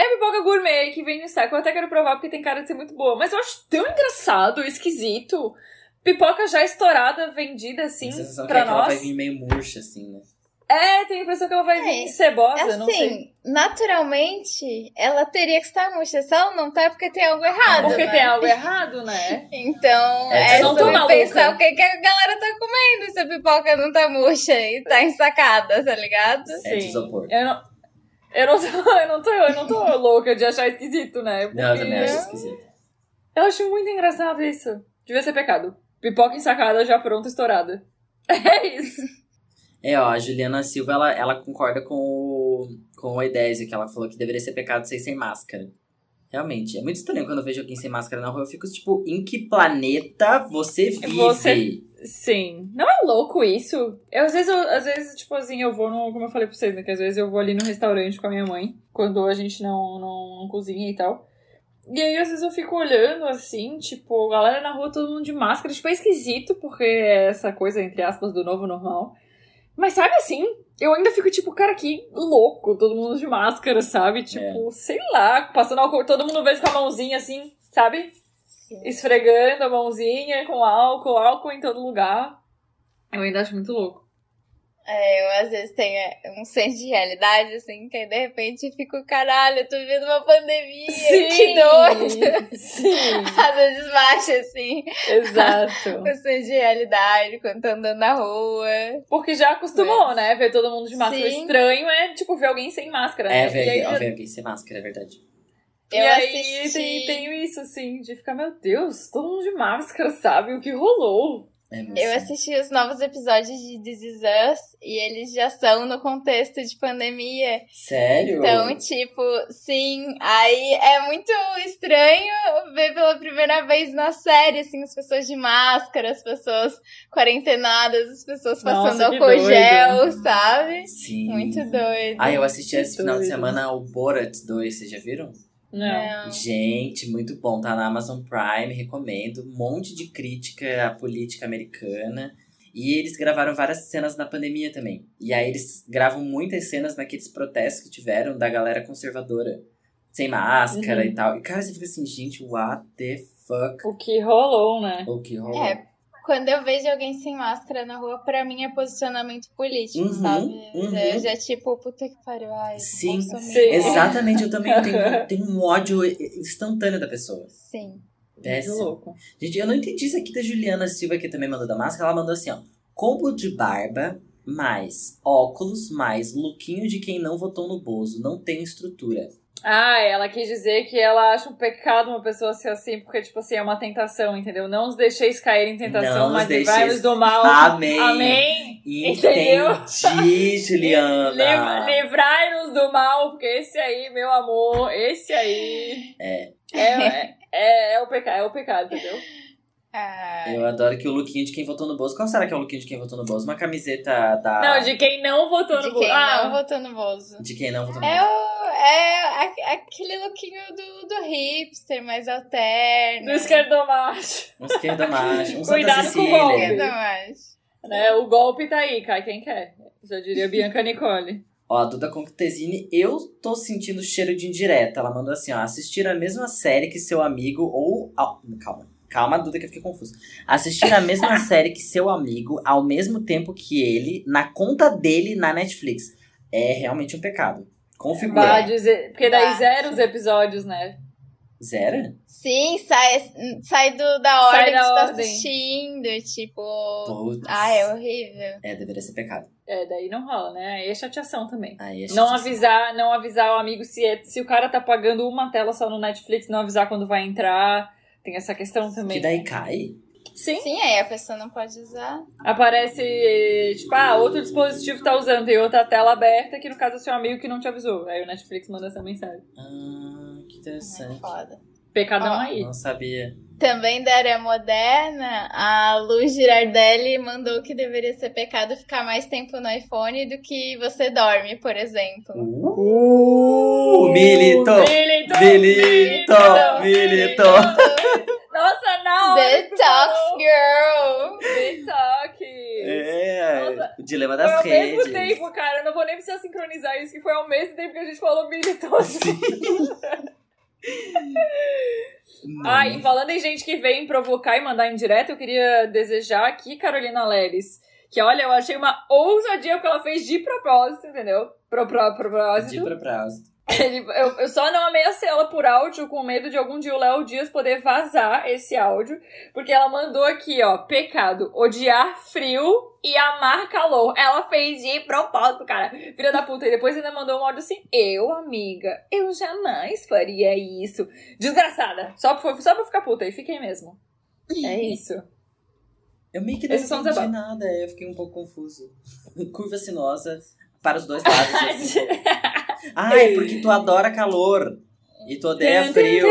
S2: É pipoca gourmet que vem no saco. Eu até quero provar porque tem cara de ser muito boa. Mas eu acho tão engraçado, esquisito. Pipoca já estourada, vendida assim,
S1: a sensação que,
S2: pra
S1: é que ela
S2: nós.
S1: vai vir meio murcha, assim, né?
S2: É, tem a impressão que ela vai vir
S3: É,
S2: cebosa, não sei.
S3: Assim, naturalmente, ela teria que estar murcha. Se ela não tá, é porque tem algo errado.
S2: Porque
S3: né?
S2: tem algo errado, né?
S3: Então,
S1: É,
S3: é, sobre pensar o que, que a galera tá comendo se a pipoca não tá murcha e tá ensacada, tá ligado?
S1: É
S2: Sim.
S1: isopor.
S2: Eu não, eu não tô, eu não tô, eu não tô louca de achar esquisito, né? Porque
S1: Não, eu também acho esquisito.
S2: eu acho muito engraçado isso. Devia ser pecado. Pipoca ensacada já pronta, estourada. (laughs) É isso.
S1: É, ó, a Juliana Silva, ela, ela concorda com o, com o Edésio, que ela falou que deveria ser pecado ser sem máscara. Realmente, é muito estranho quando eu vejo alguém sem máscara na rua. Eu fico tipo, em que planeta você vive?
S2: Você- Sim. Não é louco isso? Eu, às vezes, eu, às vezes, tipo assim, eu vou no. Como eu falei pra vocês, né? Que às vezes eu vou ali no restaurante com a minha mãe, quando a gente não, não, não cozinha e tal. E aí, às vezes, eu fico olhando assim, tipo, galera na rua, todo mundo de máscara. Tipo, é esquisito, porque é essa coisa, entre aspas, do novo normal. Mas sabe assim, eu ainda fico tipo, cara, que louco, todo mundo de máscara, sabe? Tipo, sei lá, passando álcool, todo mundo vejo com a mãozinha assim, sabe? Esfregando a mãozinha com álcool, álcool em todo lugar. Eu ainda acho muito louco.
S3: É, eu às vezes tenho é, um senso de realidade, assim, que aí de repente fico, caralho, eu tô vivendo uma pandemia, que doido!
S2: Sim, (laughs)
S3: Às vezes baixa, assim,
S2: exato. (laughs)
S3: o senso de realidade quando tô andando na rua.
S2: Porque já acostumou, né? Ver todo mundo de máscara.
S3: Sim.
S2: Estranho é, tipo, ver alguém sem máscara.
S1: É,
S2: né?
S1: ver
S2: e aí,
S1: ó, ver alguém sem máscara, é verdade.
S2: E
S3: Eu
S2: aí
S3: assisti-
S2: tem, tem isso, assim, de ficar, meu Deus, todo mundo de máscara, sabe? O que rolou?
S1: É,
S3: Eu assisti os novos episódios de This Is Us e eles já são no contexto de pandemia.
S1: Sério?
S3: Então, tipo, sim, aí é muito estranho ver pela primeira vez na série, assim, as pessoas de máscara, as pessoas quarentenadas, as pessoas passando
S2: Nossa,
S3: álcool
S2: doido.
S3: gel, sabe?
S1: Sim.
S3: Muito doido.
S1: Ah, eu assisti
S2: Que
S1: esse final de semana o Borat 2, vocês já viram?
S2: Não.
S1: Gente, muito bom. Tá na Amazon Prime, recomendo. Um monte de crítica à política americana. E eles gravaram várias cenas na pandemia também. E aí eles gravam muitas cenas naqueles protestos que tiveram da galera conservadora. Sem máscara
S2: Uhum.
S1: e tal. E cara, você fica assim, gente, what the fuck?
S2: O que rolou, né?
S1: O que rolou?
S3: É, quando eu vejo alguém sem máscara na rua, pra mim é posicionamento político,
S1: Uhum,
S3: sabe?
S1: uhum.
S3: Eu já, tipo, puta que pariu, ai,
S1: Sim,
S2: sim.
S1: Exatamente, eu também (laughs) tenho, tenho um ódio instantâneo da pessoa.
S3: Sim.
S2: Muito
S1: Péssimo.
S2: louco.
S1: Gente, eu não entendi isso aqui da Juliana Silva, que também mandou da máscara. Ela mandou assim, ó. Combo de barba, mais óculos, mais lookinho de quem não votou no Bozo. Não tem estrutura.
S2: Ah, ela quis dizer que ela acha um pecado uma pessoa ser assim, porque, tipo assim, é uma tentação, entendeu? Não os deixeis cair em tentação,
S1: Não
S2: mas
S1: deixeis-
S2: livrai-nos do mal.
S1: Amém.
S2: Amém. Entendeu?
S1: Entendi, Juliana. (laughs)
S2: Liv- Livrai-nos do mal, porque esse aí, meu amor, esse aí.
S1: É.
S2: É, é, é, é o pecado, é o pecado, entendeu?
S3: Ah,
S1: Eu adoro que o lookinho de quem votou no Bozo. Qual será que é o lookinho de quem votou no Bozo? Uma camiseta da.
S2: Não, de quem não votou
S3: de
S2: no
S3: quem
S2: Ah,
S3: não votou no Bozo.
S1: De quem não votou no
S3: É,
S1: Bozo.
S3: o, é aquele lookinho do, do hipster, mais alterno.
S2: do esquerdomacho.
S1: Um esquerda macho, um (laughs)
S2: Cuidado
S1: Santa
S2: com o golpe. Né? O golpe tá aí, cai quem quer. Já diria (laughs) Bianca Nicole.
S1: Ó, a Duda Contesini, eu tô sentindo cheiro de indireta. Ela mandou assim, ó, assistir a mesma série que seu amigo ou... ah, calma, calma, Duda, que eu fiquei confuso. Assistir a mesma (laughs) série que seu amigo ao mesmo tempo que ele, na conta dele na Netflix. É realmente um pecado. Configura.
S2: Vai dizer, porque daí zero os episódios, né?
S1: Zero?
S3: Sim, sai, sai do, da ordem
S2: Sai da
S3: que você tá
S2: ordem.
S3: assistindo. Tipo.
S1: Putz.
S3: Ah, é horrível.
S1: É, deveria ser pecado.
S2: É, daí não rola, né? Aí é chateação também.
S1: Aí é
S2: Não avisar, não avisar o amigo se, é- se o cara tá pagando uma tela só no Netflix, não avisar quando vai entrar. Tem essa questão também.
S1: Que daí cai?
S2: Sim.
S3: Sim, aí a pessoa não pode usar.
S2: Aparece, tipo, ah, outro dispositivo tá usando, tem outra tela aberta, que no caso é seu amigo que não te avisou. Aí o Netflix manda essa mensagem.
S1: Ah, que
S3: É
S1: interessante.
S3: foda.
S2: Pecadão aí.
S1: Não sabia.
S3: Também da era moderna, a Lu Girardelli mandou que deveria ser pecado ficar mais tempo no iPhone do que você dorme, por exemplo.
S1: Uh, milito!
S2: Milito!
S1: Milito! Milito!
S2: Nossa, não!
S3: Detox Girl!
S2: Detox!
S1: É,
S2: Nossa,
S1: o dilema
S2: Foi
S1: das
S2: ao
S1: redes.
S2: mesmo tempo, cara. Eu não vou nem precisar sincronizar isso, que foi ao mesmo tempo que a gente falou militante. (laughs) Ah, e falando em gente que vem provocar e mandar em direto, eu queria desejar aqui, Carolina Leles, que olha, eu achei uma ousadia que ela fez de propósito, entendeu? Pro, pro, propósito.
S1: De propósito.
S2: Ele- eu, eu só não ameacei ela por áudio com medo de algum dia o Léo Dias poder vazar esse áudio. Porque ela mandou aqui, ó, pecado, odiar frio e amar calor. Ela fez de propósito, cara. Filha da puta. E depois ainda mandou um áudio assim, eu, amiga, eu jamais faria isso. Desgraçada. Só, foi só pra ficar puta. E fiquei mesmo. É isso.
S1: Eu meio que não
S2: Esses
S1: entendi nada, eu fiquei um pouco confuso. Curva sinuosa para os dois lados. (laughs) assim. Ah, é porque tu adora calor e tu odeia frio.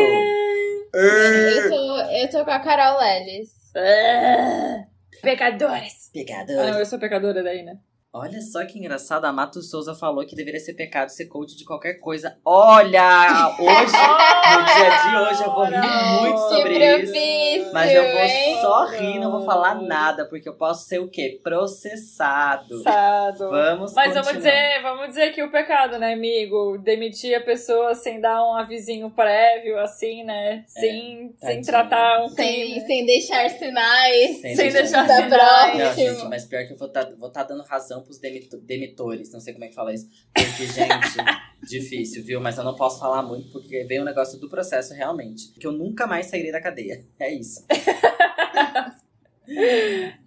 S3: Eu tô, eu tô com a Carol Lelis.
S2: Ah, Pecadores.
S1: Pecador.
S2: Ah, não, eu sou pecadora daí, né?
S1: Olha só que engraçado, a Mato Souza falou que deveria ser pecado ser coach de qualquer coisa. Olha! Hoje, (laughs) no dia de hoje, eu vou rir muito sobre
S3: que
S1: isso. Mas eu vou
S3: hein?
S1: só rir, não vou falar nada, porque eu posso ser o quê? Processado.
S2: Sado.
S1: Vamos
S2: Mas vamos
S1: continuar.
S2: dizer, vamos dizer que o pecado, né, amigo? Demitir a pessoa sem dar um avisinho prévio, assim, né? Sem, sem
S1: tadinha.
S2: tratar um
S3: Sem,
S2: clima.
S3: sem deixar sinais.
S1: Sem
S2: Sem
S1: deixar-
S2: deixar sinais.
S1: Não, gente, mas pior que eu vou estar vou tá dando razão pros demito- demitores. Não sei como é que fala isso. Porque, gente, (laughs) difícil, viu? Mas eu não posso falar muito porque vem o negócio do processo realmente. Que eu nunca mais sairei da cadeia. É isso. (laughs)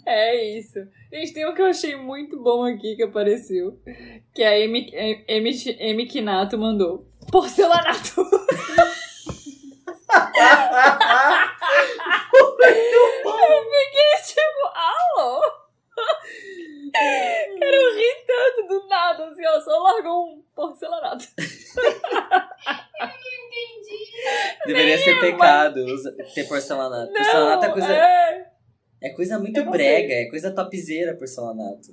S2: É isso. Gente, tem um que eu achei muito bom aqui que apareceu. Que a Amy, Amy, Amy Kinato mandou. Porcelanato. (laughs) Eu fiquei tipo, alô? Cara, eu ri tanto do nada, assim, ó. Só largou um porcelanato. (laughs)
S1: Deveria ser pecado usa- ter porcelanato. porcelanato é
S2: Não,
S1: coisa,
S2: é,
S1: é coisa muito
S2: Eu não
S1: brega, é coisa topzera porcelanato.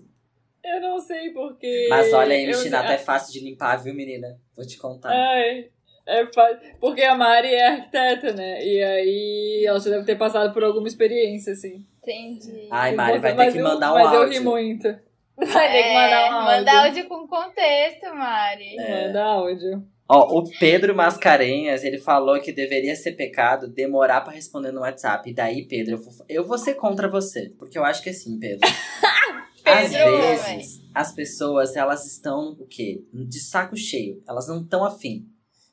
S2: eu não sei porque.
S1: Mas olha aí,
S2: eu-
S1: Michinato é fácil de limpar, viu, menina? Vou te contar.
S2: Ai, é fa- Porque a Mari é arquiteta, né? E aí ela já deve ter passado por alguma experiência, assim.
S3: Entendi.
S1: Ai, Mari, vai ter que mandar um
S2: Mas eu ri
S1: áudio.
S2: muito. (laughs) Vai ter que mandar um áudio.
S3: Manda áudio com contexto, Mari.
S1: É.
S2: Manda áudio.
S1: Ó, o Pedro Mascarenhas, ele falou que deveria ser pecado demorar pra responder no WhatsApp. E daí, Pedro, eu vou, eu vou ser contra você. Porque eu acho que é assim, Pedro. (laughs) Às vezes, as pessoas, elas estão, o quê? De saco cheio. Elas não estão afim.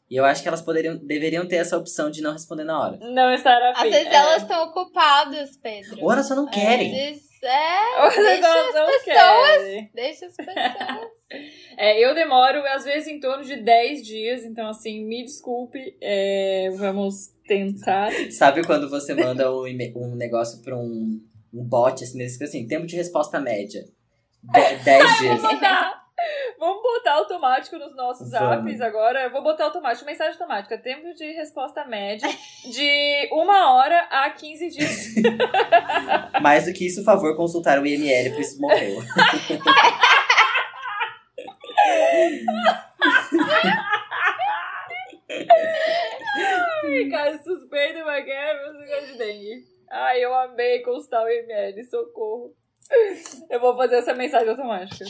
S1: E eu acho que elas poderiam, deveriam ter essa opção de não responder na hora.
S2: Não estar
S3: Às
S2: afim.
S3: vezes
S2: é.
S3: elas estão ocupadas, Pedro.
S1: Ou elas só não
S3: Às
S1: querem.
S3: vezes, é,
S2: Ou às vezes
S3: deixa,
S2: elas não
S3: pessoas-
S2: querem.
S3: deixa as pessoas. (laughs)
S2: É, eu demoro, às vezes, em torno de 10 dias. Então, assim, me desculpe. é, vamos tentar.
S1: Sabe quando você manda um, um negócio pra um, um bot, assim, nesse assim, tempo de resposta média. De- 10 (laughs) dias. (laughs)
S2: Vamos botar automático nos nossos
S1: Vamos.
S2: apps agora. Eu vou botar automático, mensagem automática. Tempo de resposta média (laughs) de uma hora a 15 dias. (laughs)
S1: Mais do que isso, por favor, consultar o IML, por isso morreu.
S2: Ai, cara, suspeito você gosta de dengue. Ai, eu amei consultar o ML, socorro. Eu vou fazer essa mensagem automática.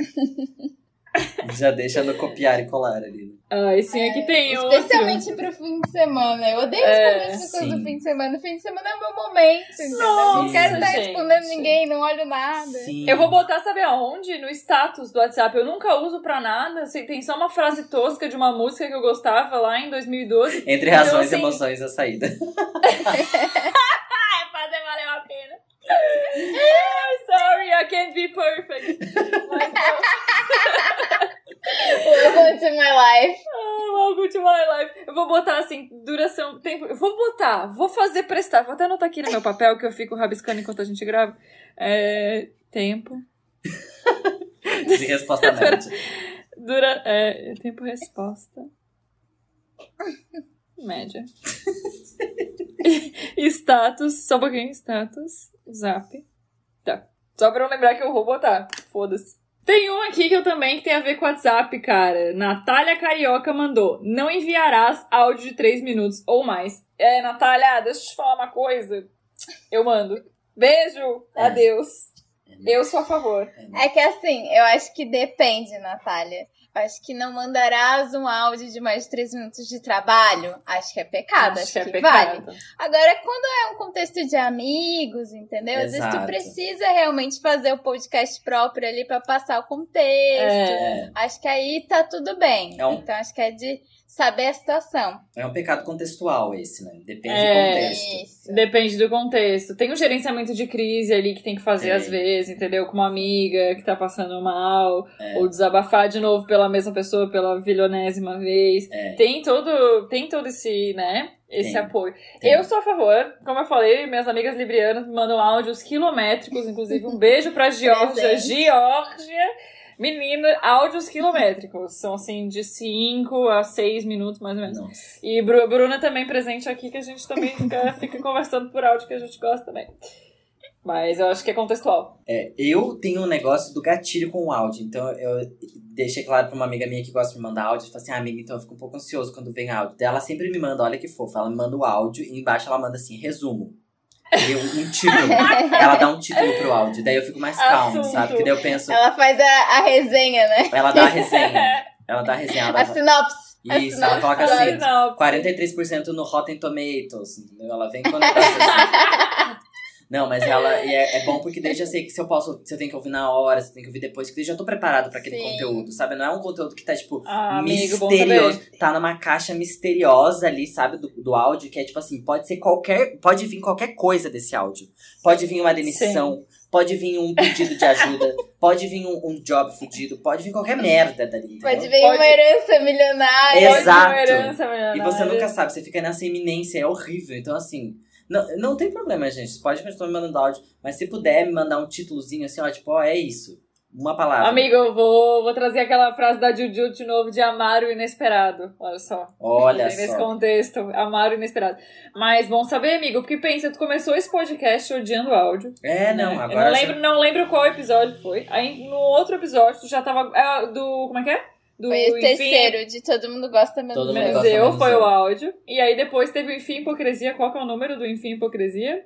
S2: (laughs)
S1: Já deixa no copiar e colar ali.
S2: Ai, sim, aqui tem outro.
S3: Especialmente pro fim de semana. Eu odeio
S2: É,
S3: responder as pessoas do fim de semana. O fim de semana é o meu momento, entendeu?
S2: Nossa,
S3: não quero estar respondendo ninguém, não olho nada.
S1: Sim.
S2: Eu vou botar, sabe aonde? No status do WhatsApp. Eu nunca uso pra nada. assim, Tem só uma frase tosca de uma música que eu gostava lá em 2012.
S1: Entre
S2: Então,
S1: razões e
S2: assim-
S1: emoções, a saída. (laughs) (laughs)
S2: É, fazer valeu a pena. (laughs) Sorry, I can't be perfect. Mas.
S3: Welcome to my life. (laughs)
S2: Ah, Welcome to my life. Eu vou botar assim, duração, tempo. Eu vou botar, vou fazer prestar. Vou até anotar aqui no meu papel que eu fico rabiscando enquanto a gente grava. É, tempo.
S1: De resposta média. (laughs)
S2: Dura, é, tempo resposta. Média. (laughs) status, só um pouquinho, status, zap. Tá. Só pra eu lembrar que eu vou botar. Foda-se. Tem um aqui que eu também que tem a ver com WhatsApp, cara. Natália Carioca mandou. Não enviarás áudio de 3 minutos ou mais. É, Natália, deixa eu te falar uma coisa. Eu mando. Beijo.
S1: É.
S2: Adeus. Eu sou a favor.
S3: É que assim, eu acho que depende, Natália. Eu acho que não mandarás um áudio de mais de três minutos de trabalho. Acho que é pecado, acho, que, vale. Agora, quando é um contexto de amigos, entendeu? Às vezes tu
S1: Exato.
S3: precisa realmente fazer o podcast próprio ali pra passar o contexto.
S2: É.
S3: Acho que aí tá tudo bem.
S1: É
S3: Então acho que é de saber a situação.
S1: É um pecado contextual esse, né? Depende
S2: É.
S1: do contexto.
S3: Isso.
S2: Depende do contexto. Tem um gerenciamento de crise ali que tem que fazer
S1: É.
S2: às vezes, entendeu? Com uma amiga que tá passando mal,
S1: É.
S2: ou desabafar de novo pela mesma pessoa pela vilionésima vez.
S1: É.
S2: Tem todo, tem todo esse, né? Esse
S1: Tem.
S2: apoio.
S1: Tem.
S2: Eu sou a favor, como eu falei, minhas amigas librianas me mandam áudios quilométricos, inclusive um beijo pra Georgia. Georgia, menina, áudios quilométricos. São assim, de 5 a 6 minutos mais ou menos.
S1: Nossa.
S2: E Bru- Bruna também presente aqui, que a gente também fica, (laughs) fica conversando por áudio que a gente gosta também. Mas eu acho que é contextual.
S1: É, eu tenho um negócio do gatilho com o áudio. Então eu deixei claro pra uma amiga minha que gosta de me mandar áudio. Falei assim, ah, amiga, então eu fico um pouco ansioso quando vem áudio. Ela sempre me manda, olha que fofa. Ela me manda o áudio e embaixo ela manda assim, resumo. E um, um título. ela dá um título pro áudio. Daí eu fico mais calmo,
S2: Assunto.
S1: sabe? Porque daí eu penso,
S3: Ela faz a, a resenha, né?
S1: ela dá a resenha. Ela dá a resenha. Ela
S3: A
S1: dá...
S3: sinopse.
S1: Isso, ela coloca assim.
S2: não,
S1: 43% no Rotten Tomatoes, entendeu? Ela vem com o negócio assim. (laughs) Não, mas ela e é, é bom porque daí eu já (laughs) sei que se eu posso, se eu tenho que ouvir na hora, se eu tenho que ouvir depois, porque daí eu já tô preparado pra aquele
S3: Sim.
S1: conteúdo, sabe? Não é um conteúdo que tá, tipo,
S2: Ah, amigo,
S1: misterioso.
S2: saber.
S1: Tá numa caixa misteriosa ali, sabe, do, do áudio, que é tipo assim, pode ser qualquer. Pode vir qualquer coisa desse áudio. Pode vir uma demissão, pode vir um pedido de ajuda, (laughs) pode vir um, um job fudido, pode vir qualquer merda dali. entendeu?
S3: Pode vir
S2: Pode-
S3: uma herança milionária.
S2: Pode
S1: Exato.
S2: uma herança
S1: E
S2: milionária.
S1: você nunca sabe, você fica nessa iminência, é horrível. Então, assim, não, não tem problema, gente. Você pode continuar me mandando áudio, mas se puder me mandar um títulozinho assim, ó, tipo, ó, é isso. Uma palavra.
S2: Amigo, eu vou, vou trazer aquela frase da Juju de novo de amar o inesperado. Olha só.
S1: Olha
S2: nesse
S1: só.
S2: contexto, amar o inesperado. Mas bom saber, amigo, porque pensa, tu começou esse podcast odiando áudio.
S1: É, não,
S2: né?
S1: agora.
S2: Eu não lembro, não lembro qual episódio foi. Aí no outro episódio tu já tava. é, do. Como é que é? Do
S3: Foi o
S2: Enfim,
S3: terceiro de Todo Mundo Gosta Menos
S1: Todo.
S2: Menos eu
S1: menos
S2: foi
S1: eu.
S2: o áudio. E aí depois teve o Enfim Hipocrisia. Qual que é o número do Enfim Hipocrisia?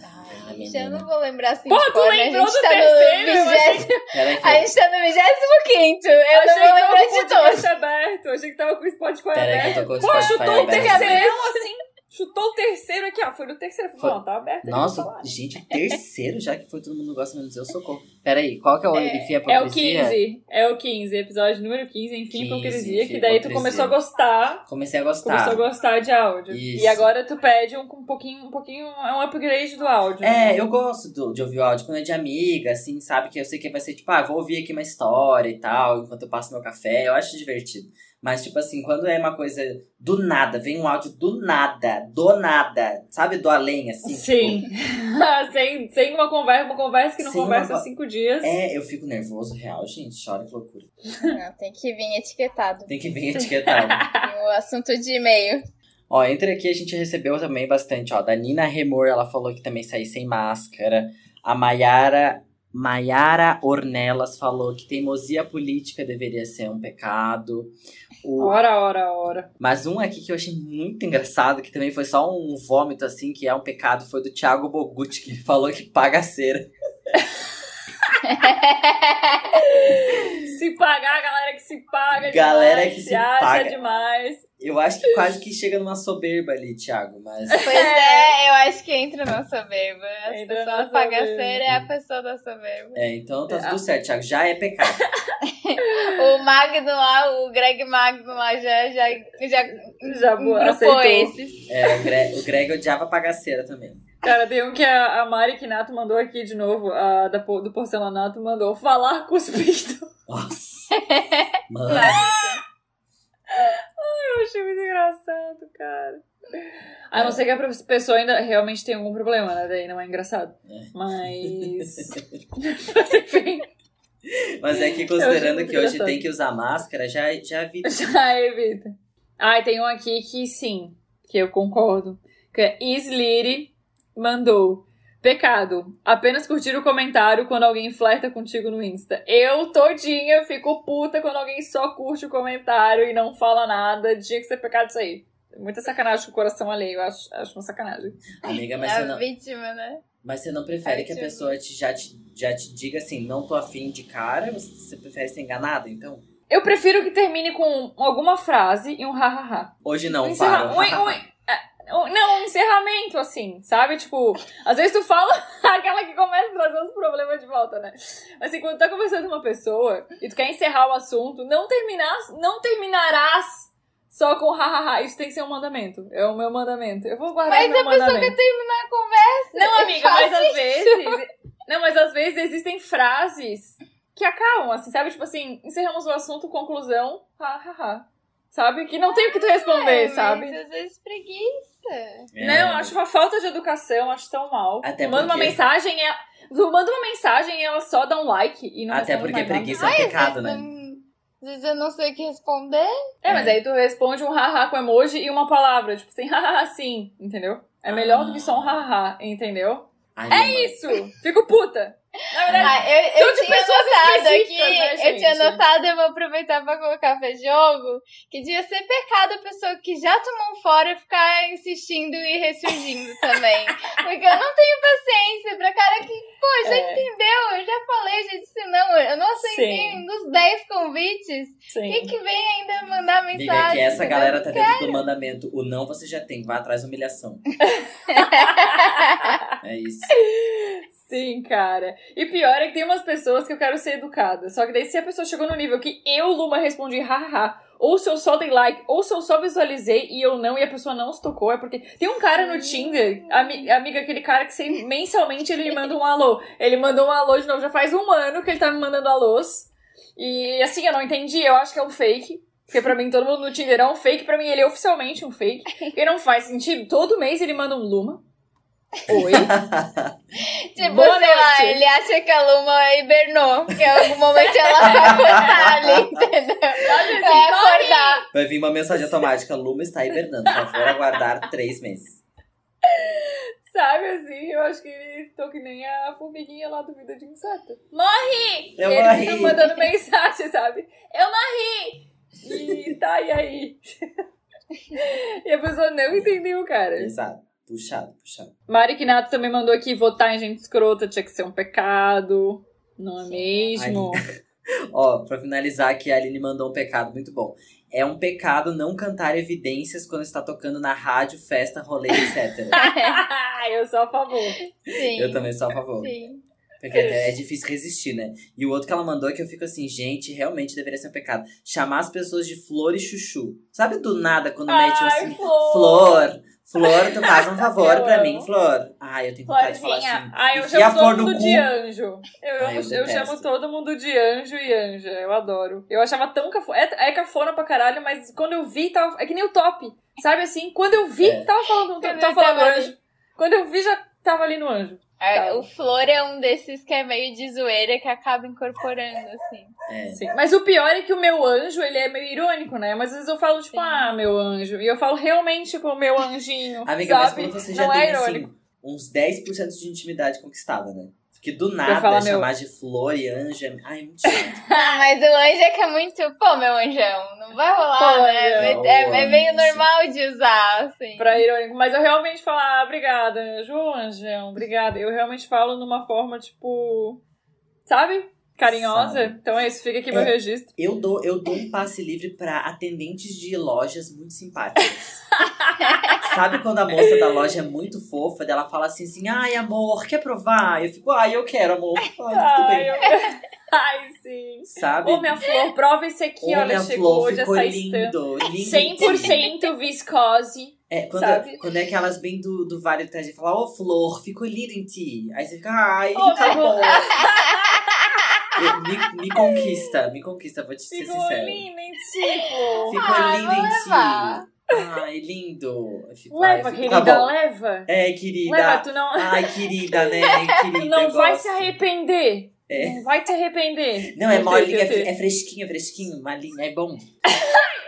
S1: Ai,
S3: Gente, eu não vou lembrar assim
S2: Pô, tu
S3: né? A
S2: lembrou
S3: gente
S2: do
S3: tá
S2: terceiro?
S3: No
S2: achei-
S3: vigésimo...
S1: Peraí que
S3: A
S1: eu-
S3: gente tá no 25 Eu
S2: Achei
S3: não
S2: que
S3: vou
S2: tava
S3: lembrar
S2: com o
S3: de todos.
S2: podcast aberto. Eu achei que tava com o Spotify
S1: que
S2: aberto.
S1: eu tô com o
S2: Pô,
S1: Spotify
S2: chutou o
S1: aberto.
S2: terceiro assim. Chutou o terceiro aqui, ó. Foi no terceiro.
S1: Foi-
S2: Não, tá aberto.
S1: Nossa,
S2: lá.
S1: gente, o (laughs) terceiro já que foi todo mundo gosta menos eu, socorro. Peraí, qual que é o
S3: É,
S1: Enfim a
S2: É o
S1: Hipocrisia?
S2: 15. É o 15. Episódio número 15, Enfim
S1: 15,
S2: Hipocrisia.
S1: Enfim,
S2: Que daí tu
S1: Hipocrisia.
S2: começou a gostar.
S1: Comecei a
S2: Começou a
S1: gostar.
S2: gostar de áudio.
S1: Isso.
S2: E agora tu pede um, um pouquinho, um pouquinho, é um upgrade do áudio.
S1: É, eu gosto do- de ouvir o áudio quando é de amiga, assim, sabe? Que eu sei que vai ser tipo, ah, vou ouvir aqui uma história e tal, enquanto eu passo meu café. Eu acho divertido. Mas, tipo assim, quando é uma coisa do nada, vem um áudio do nada, do nada, sabe? Do além, assim.
S2: Sim.
S1: tipo, (laughs)
S2: sem, sem uma conversa, uma conversa que não
S1: Sem
S2: conversa
S1: uma
S2: há cinco dias.
S1: é, eu fico nervoso, real, gente. Chora que loucura.
S3: Não, tem que vir etiquetado.
S1: Tem que vir etiquetado. (laughs)
S3: O assunto de e-mail.
S1: ó, entre aqui a gente recebeu também bastante, ó. Da Nina Remor, ela falou que também saí sem máscara. A Maiara. Maiara Ornelas falou que teimosia política deveria ser um pecado. O,
S2: Ora, ora, ora.
S1: Mas um aqui que eu achei muito engraçado, que também foi só um vômito, assim, que é um pecado, foi do Thiago Bogutti, que falou que paga cera. (laughs)
S2: Se pagar, galera que se paga
S1: Galera
S2: demais,
S1: que se
S2: acha
S1: paga.
S2: demais.
S1: Eu acho que quase que chega numa soberba ali, Thiago, mas...
S3: Pois é, eu acho que entra na soberba. As
S2: Entra na
S3: pessoas
S2: soberba.
S3: bagaceiras é a pessoa da soberba.
S1: É, então tá tudo certo, Thiago, já é pecado. (laughs) (laughs)
S3: O Magno lá, o Greg Magno lá já, já, já,
S2: Já
S3: grupou
S2: aceitou.
S3: esses.
S1: É, o, Gre o Greg odiava pagar cera também.
S2: Cara, tem um que a, a Mari Kinato mandou aqui de novo, a da, do porcelanato, mandou falar cuspido.
S1: Nossa. (laughs) Mano.
S2: Eu achei muito engraçado, cara. A não ser que a pessoa ainda realmente tem algum problema, né? Daí não é engraçado.
S1: É.
S2: Mas. (laughs) Mas enfim,
S1: Mas é que considerando que hoje tem que usar máscara, já, já vi. (laughs)
S2: já evita. Ah, tem um aqui que sim, que eu concordo. Que é Isliri mandou. Pecado. Apenas curtir o comentário quando alguém flerta contigo no Insta. Eu todinha fico puta quando alguém só curte o comentário e não fala nada. Tinha que ser pecado isso aí. Muita sacanagem com o coração alheio. Eu acho, acho uma sacanagem.
S1: Amiga,
S3: É
S1: mas você
S3: a
S1: não,
S3: vítima, né?
S1: mas você não prefere que a pessoa te, já, te, já te diga assim, não tô afim de cara? Você, você prefere ser enganada, então?
S2: Eu prefiro que termine com alguma frase e um hahaha.
S1: Hoje não,
S2: encerra-
S1: para.
S2: um- é, um- não, um encerramento, assim, sabe? Tipo, às vezes tu fala (laughs) aquela que começa a trazer os problemas de volta, né? Assim, quando tu tá conversando com uma pessoa e tu quer encerrar o assunto, não terminar, não terminarás só com hahaha. Isso tem que ser um mandamento. É o meu mandamento. Eu vou guardar
S3: Mas
S2: meu
S3: a pessoa
S2: mandamento.
S3: quer terminar a conversa.
S2: Não, amiga, mas às vezes. Não, mas às vezes existem frases que acabam, assim, sabe? Tipo assim, encerramos o assunto, conclusão, hahaha. Sabe? Que não tem o que tu responder,
S3: É,
S2: sabe?
S3: Mas às vezes preguiça.
S1: É.
S2: Não, acho uma falta de educação, acho tão mal.
S1: Até
S2: tu manda uma
S1: porque-
S2: mensagem, e ela- tu manda uma mensagem e ela só dá um like e não
S1: Até porque
S2: mais nada.
S1: preguiça é um pecado, né?
S3: Às vezes eu não sei o que responder.
S2: É, mas aí tu responde um haha com emoji e uma palavra, tipo assim, (laughs) haha sim, entendeu? É melhor do que só um haha, entendeu?
S1: Ai,
S2: É isso! Fico puta! Na verdade,
S3: Ah, eu,
S2: São
S3: eu
S2: de
S3: tinha
S2: pessoas
S3: anotado aqui,
S2: né,
S3: eu tinha
S2: gente?
S3: anotado, eu vou aproveitar pra colocar pra jogo, que devia ser pecado a pessoa que já tomou um fora ficar insistindo e ressurgindo (laughs) também. Porque eu não tenho paciência pra cara que, pô, já
S2: É.
S3: entendeu, eu já falei, já disse não, eu não aceitei um dos 10 convites.
S2: sim.
S3: Quem que vem ainda mandar mensagem?
S1: é que essa
S3: entendeu?
S1: galera tá dentro do mandamento. O não você já tem, vai atrás da humilhação. (laughs) é isso. (laughs)
S2: Sim, cara. E pior é que tem umas pessoas que eu quero ser educada. Só que daí, se a pessoa chegou no nível que eu, Luma, respondi hahaha, ou se eu só dei like, ou se eu só visualizei e eu não, e a pessoa não se tocou, é porque. Tem um cara no Tinder, ami- amiga, aquele cara que sem- mensalmente ele me manda um alô. Ele mandou um alô de novo, já faz um ano que ele tá me mandando alôs. E assim, eu não entendi, eu acho que é um fake. Porque pra mim todo mundo no Tinder é um fake, pra mim ele é oficialmente um fake. E não faz sentido. Todo mês ele manda um Luma. Oi. (laughs)
S3: Tipo,
S2: Boa
S3: sei lá,
S2: noite.
S3: ele acha que a Luma hibernou, que em algum momento ela vai acordar ali, (laughs) entendeu?
S2: assim,
S3: Vai acordar.
S1: Vai vir uma mensagem automática. Luma está hibernando. Por favor, aguardar três meses.
S2: Sabe assim, eu acho que tô que nem a formiguinha lá do Vida de Inseto. Morre!
S1: Eu
S2: e eles
S1: morri.
S2: ficam mandando mensagem, sabe? Eu morri! E tá, e aí? (laughs) e a pessoa não entendeu, cara.
S1: Exato. Puxado, puxado.
S2: Mari Kinato também mandou aqui votar em gente escrota tinha que ser um pecado. Não é mesmo? (laughs)
S1: Ó, pra finalizar aqui, a Aline mandou um pecado muito bom. É um pecado não cantar evidências quando está tocando na rádio, festa, rolê, etc. (laughs)
S2: eu sou a favor.
S3: Sim.
S1: Eu também sou a favor.
S3: Sim.
S1: Porque é é difícil resistir, né? E o outro que ela mandou é que eu fico assim, gente, realmente deveria ser um pecado. Chamar as pessoas de flor e chuchu. Sabe do nada, quando mete
S2: Ai,
S1: assim,
S2: flor.
S1: flor, Flor, tu faz um (laughs) favor
S2: Eu
S1: pra
S2: amo.
S1: mim, Flor. Ai, eu tenho vontade de falar assim.
S2: Florzinha. Ah, eu chamo todo mundo
S1: cu.
S2: de anjo. Eu,
S1: Ai, eu
S2: eu, chamo todo mundo de anjo e anja. Eu adoro. Eu achava tão cafona. É, é cafona pra caralho, mas quando eu vi, tava. É que nem o top. Sabe assim? Quando eu vi,
S1: É.
S2: tava falando, tava falando anjo. Quando eu vi, já tava ali no anjo.
S3: É,
S2: Tá.
S3: o Flor é um desses que é meio de zoeira que acaba incorporando, assim.
S1: É.
S2: Sim. Mas o pior é que o meu anjo, ele é meio irônico, né? Mas às vezes eu falo, tipo,
S3: Sim.
S2: ah, meu anjo. E eu falo realmente, tipo, meu anjinho.
S1: Amiga, mas
S2: sabe?
S1: quando você já
S2: Não
S1: tem,
S2: é irônico.
S1: assim, uns 10% de intimidade conquistada, né? Porque do nada,
S2: meu-
S1: chamar de flor e anjo é... Ai, é muito chato. (laughs)
S3: Mas o anjo é que é muito. Pô, meu anjão, não vai rolar,
S2: Pô,
S3: né?
S1: meu.
S3: É, é meio normal de usar, assim.
S2: Pra irônico. Mas eu realmente falo, ah, obrigada, anjo, Ô, anjão, obrigada. Eu realmente falo numa forma, tipo, sabe? Carinhosa.
S1: Sabe.
S2: Então é isso, fica aqui meu
S1: É.
S2: registro.
S1: Eu dou, eu dou um passe livre pra atendentes de lojas muito simpáticas. (laughs) Sabe quando a moça da loja é muito fofa, ela fala assim, assim, ai amor, quer provar? Eu fico, ai, eu quero, amor. Ai, tudo
S2: Ai,
S1: bem.
S2: eu... Ai, sim.
S1: Sabe?
S2: Ô, minha flor, prova esse aqui,
S1: Ô,
S2: olha, chegou
S1: flor,
S2: hoje
S1: ficou lindo, lindo.
S2: 100% viscose.
S1: É, quando,
S2: sabe?
S1: quando é aquelas bem do, do Vale do Itajaí, fala, ô Flor, ficou lindo em ti. Aí você fica, ai,
S2: Ô,
S1: tá
S2: meu
S1: bom. (laughs) Me, me conquista, me conquista, vou te ser
S2: Ficou
S1: sincero.
S2: linda em ti, flor.
S1: Ficou
S3: Ah,
S1: lindo em
S3: levar.
S1: ti. Ai, lindo. Ai,
S2: Leva,
S1: fico,
S2: querida,
S1: tá
S2: leva.
S1: É, querida.
S2: Leva, tu não,
S1: Ai, querida, (laughs) né? Querida,
S2: tu não vai
S1: gosto.
S2: se arrepender.
S1: É.
S2: Não vai te arrepender.
S1: Não, é
S2: Eu
S1: molinho,
S2: tenho,
S1: é,
S2: eu tenho.
S1: fre- é fresquinho, é fresquinho, malinho, é bom. É,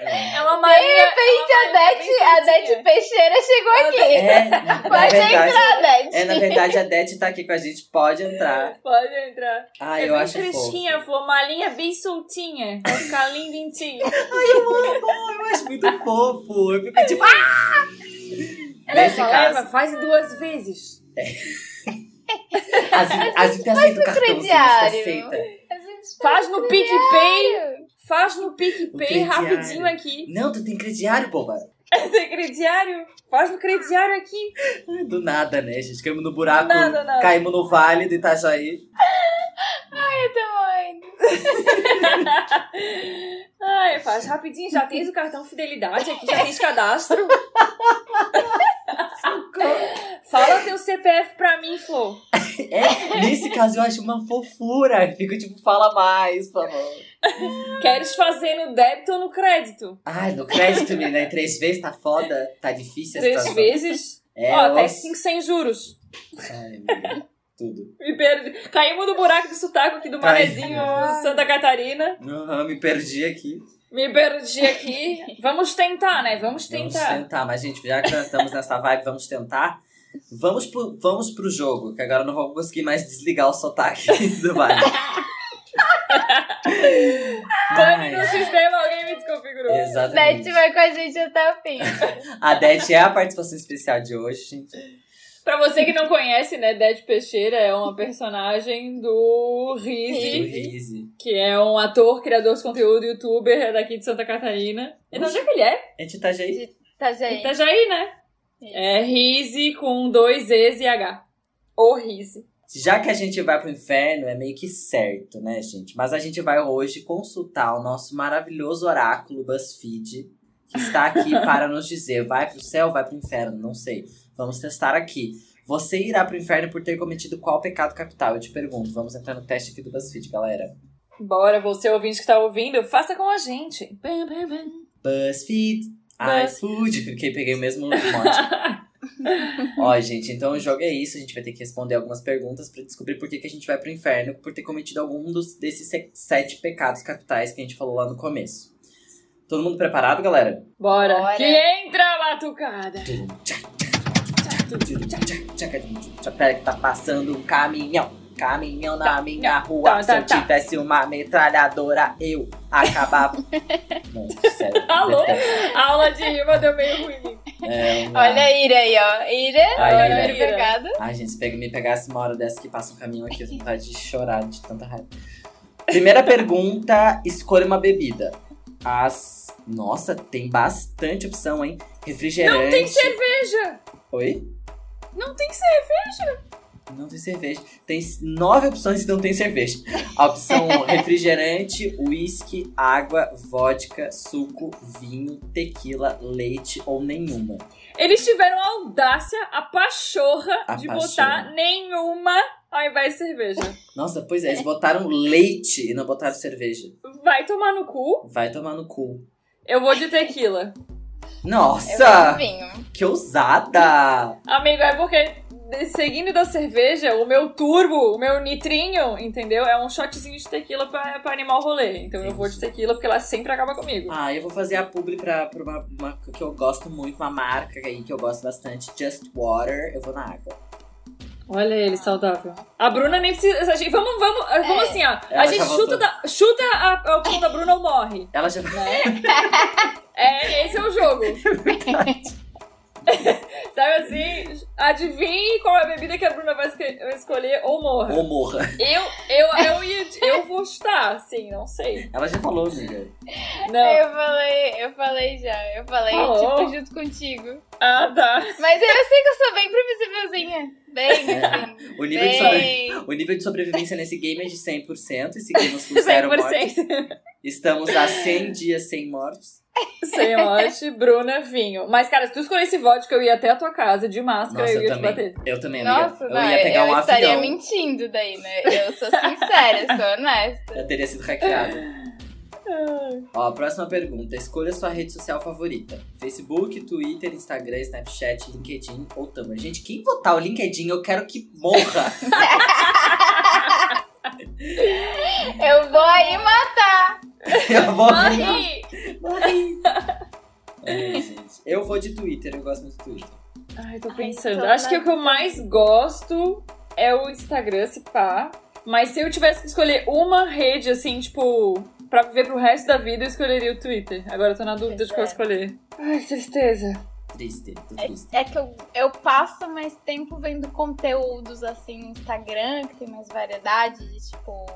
S1: (laughs)
S2: É uma Maria.
S3: De repente, a Dete, a Dete Peixeira chegou aqui.
S1: é na
S3: Pode
S1: verdade,
S3: entrar, Dete.
S1: é, na verdade, a Dete tá aqui com a gente, pode entrar. (laughs)
S2: Pode entrar.
S1: Ai,
S2: é
S1: eu
S2: bem
S1: acho fofo.
S2: fresquinha, flor. Malinha bem soltinha. Vai ficar linda em ti.
S1: Eu acho muito fofo. Eu fico tipo, ah! Nesse
S2: Leva,
S1: caso,
S2: leva, faz duas vezes. (laughs)
S1: a, a gente aceita o cartão, gente aceita.
S3: A gente
S2: Faz no PicPay. Faz no PicPay rapidinho aqui.
S1: Não, tu tem crediário, boba. (laughs)
S2: Tem crediário? Faz no crediário aqui.
S1: Ai, Do nada, né, gente? Caímos no buraco,
S2: Nada, nada.
S1: caímos no vale do Itajaí.
S3: Eu tô indo. (laughs)
S2: Ai, faz rapidinho. Já tens o cartão fidelidade aqui, já tens cadastro. (laughs) Fala teu CPF pra mim, Flor. (laughs)
S1: É, nesse caso eu acho uma fofura. Fico tipo, fala mais, por favor.
S2: Queres fazer no débito ou no crédito?
S1: Ai, no crédito, menina, três vezes tá foda, tá difícil
S2: Três
S1: situação.
S2: vezes.
S1: É,
S2: Ó, até. 5 sem juros.
S1: Ai, menina, tudo. (laughs)
S2: Me perdi. Caímos no buraco do sotaque aqui do. Manezinho, Santa Catarina.
S1: Aham, me perdi aqui.
S2: Me perdi aqui. Vamos tentar, né? Vamos
S1: Vamos
S2: tentar.
S1: tentar, mas gente, já que nós estamos nessa vibe, vamos tentar. Vamos pro, vamos pro jogo, que agora eu não vou conseguir mais desligar o sotaque (laughs) do vale.
S2: Pane no sistema, alguém me desconfigurou.
S1: exatamente.
S3: Dete vai com a gente até o fim.
S1: A Dete é a participação especial de hoje, gente.
S2: Pra você que não conhece, né, Ded Peixeira é uma personagem do Rizzi, que é um ator, criador de conteúdo, youtuber daqui de Santa Catarina. E de onde é que ele é?
S1: É de Itajaí?
S3: Tá, gente?
S2: Itajaí, né? É Rizzi com dois E's e H. O Rizzi.
S1: Já que a gente vai pro inferno, é meio que certo, né, gente? Mas a gente vai hoje consultar o nosso maravilhoso oráculo BuzzFeed, que está aqui (laughs) para nos dizer: vai pro céu, vai pro inferno, não sei. Vamos testar aqui. Você irá pro inferno por ter cometido qual pecado capital? Eu te pergunto. Vamos entrar no teste aqui do BuzzFeed, galera.
S2: Bora, você ouvinte que tá ouvindo, faça com a gente. Bam, bam, bam.
S1: BuzzFeed,
S2: Buzz-
S1: iFood, porque (laughs) peguei o mesmo monte. (laughs) Ó, gente, então o jogo é isso. A gente vai ter que responder algumas perguntas pra descobrir por que, que a gente vai pro inferno por ter cometido algum dos, desses se- sete pecados capitais que a gente falou lá no começo. Todo mundo preparado, galera?
S2: Bora.
S3: Bora.
S2: Que entra a batucada.
S1: Pera que tá passando um caminhão. Caminhão na minha rua.
S2: tá,
S1: Se eu
S2: tá, tá.
S1: tivesse uma metralhadora, eu acabava. (laughs) Não, sério.
S2: Alô? A aula de rima deu meio ruim.
S1: É uma-
S3: Olha a Ira aí, ó. Ira,
S1: Ai,
S3: olha
S1: Ira.
S3: o primeiro pecado.
S1: Ai, gente, se me pegasse uma hora dessa que passa um caminhão aqui, eu tenho vontade de chorar de tanta raiva. Primeira pergunta: escolha uma bebida. As. Nossa, tem bastante opção, hein? Refrigerante.
S2: Não tem cerveja.
S1: Oi?
S2: Não tem cerveja.
S1: Não tem cerveja. Tem nove opções e não tem cerveja. A opção (laughs) refrigerante, uísque, água, vodka, suco, vinho, tequila, leite ou nenhuma.
S2: Eles tiveram a audácia, a pachorra
S1: A
S2: de
S1: pachorra.
S2: botar nenhuma ao invés de cerveja.
S1: Nossa, pois é, eles botaram leite e não botaram cerveja.
S2: Vai tomar no cu.
S1: Vai tomar no cu.
S2: Eu vou de tequila.
S1: Nossa!
S3: vinho.
S1: Que ousada!
S2: Amigo, é porque seguindo da cerveja, o meu turbo, o meu nitrinho, entendeu? É um shotzinho de tequila pra, pra animar o rolê. Então eu vou de tequila porque ela sempre acaba comigo.
S1: Ah, eu vou fazer a publi pra, pra uma, uma que eu gosto muito, uma marca aí que eu gosto bastante, Just Water. Eu vou na água.
S2: Olha ele, saudável. A Bruna nem precisa. gente- Vamos, vamos, vamos assim, ó.
S1: Ela
S2: A gente chuta, da, chuta a, a opção da Bruna ou morre.
S1: Ela já
S2: Né? é, esse é o jogo. (laughs) Sabe assim? Adivinhe qual é a bebida que a Bruna vai escolher ou morra.
S1: ou morra.
S2: Eu, eu, eu, ia, eu vou chutar, sim, não sei.
S1: Ela já falou, amiga.
S2: Não.
S3: Eu falei, eu falei já. Eu falei,
S2: Falou?
S3: tipo, junto contigo.
S2: Ah, tá.
S3: Mas eu sei que eu sou bem previsívelzinha. Bem,
S1: É. O nível, de sobre-
S3: Bem.
S1: o nível de sobrevivência nesse game é de 100% e seguimos (laughs) com zero mortes.
S2: 100%.
S1: Estamos há 100 dias sem mortes.
S2: Sem morte, Bruna, vinho. Mas, cara, se tu escolhesse vodka, eu ia até a tua casa de máscara
S1: Nossa, eu
S2: eu ia te
S1: também.
S2: bater.
S1: Eu também, amiga.
S3: Nossa,
S1: eu
S3: não,
S1: ia pegar um
S3: estaria
S1: avião.
S3: mentindo daí, né? Eu sou sincera, eu sou honesta. (laughs)
S1: Já teria sido hackeada. Ó, próxima pergunta. Escolha sua rede social favorita. Facebook, Twitter, Instagram, Snapchat, LinkedIn ou Tumblr. Gente, quem votar o LinkedIn, eu quero que morra. (laughs)
S3: Eu vou aí matar. (laughs)
S1: eu vou...
S2: Morri!
S1: É, gente. Eu vou de Twitter, eu gosto muito do Twitter.
S2: Ai, tô pensando.
S3: tô
S2: Acho que o que eu mais gosto é o Instagram, se pá. Mas se eu tivesse que escolher uma rede, assim, tipo, pra viver pro resto da vida, eu escolheria o Twitter. Agora eu tô na dúvida de qual
S3: é.
S2: escolher. Ai, tristeza.
S1: Triste, tô triste.
S3: É que eu, eu passo mais tempo vendo conteúdos assim no Instagram, que tem mais variedade de tipo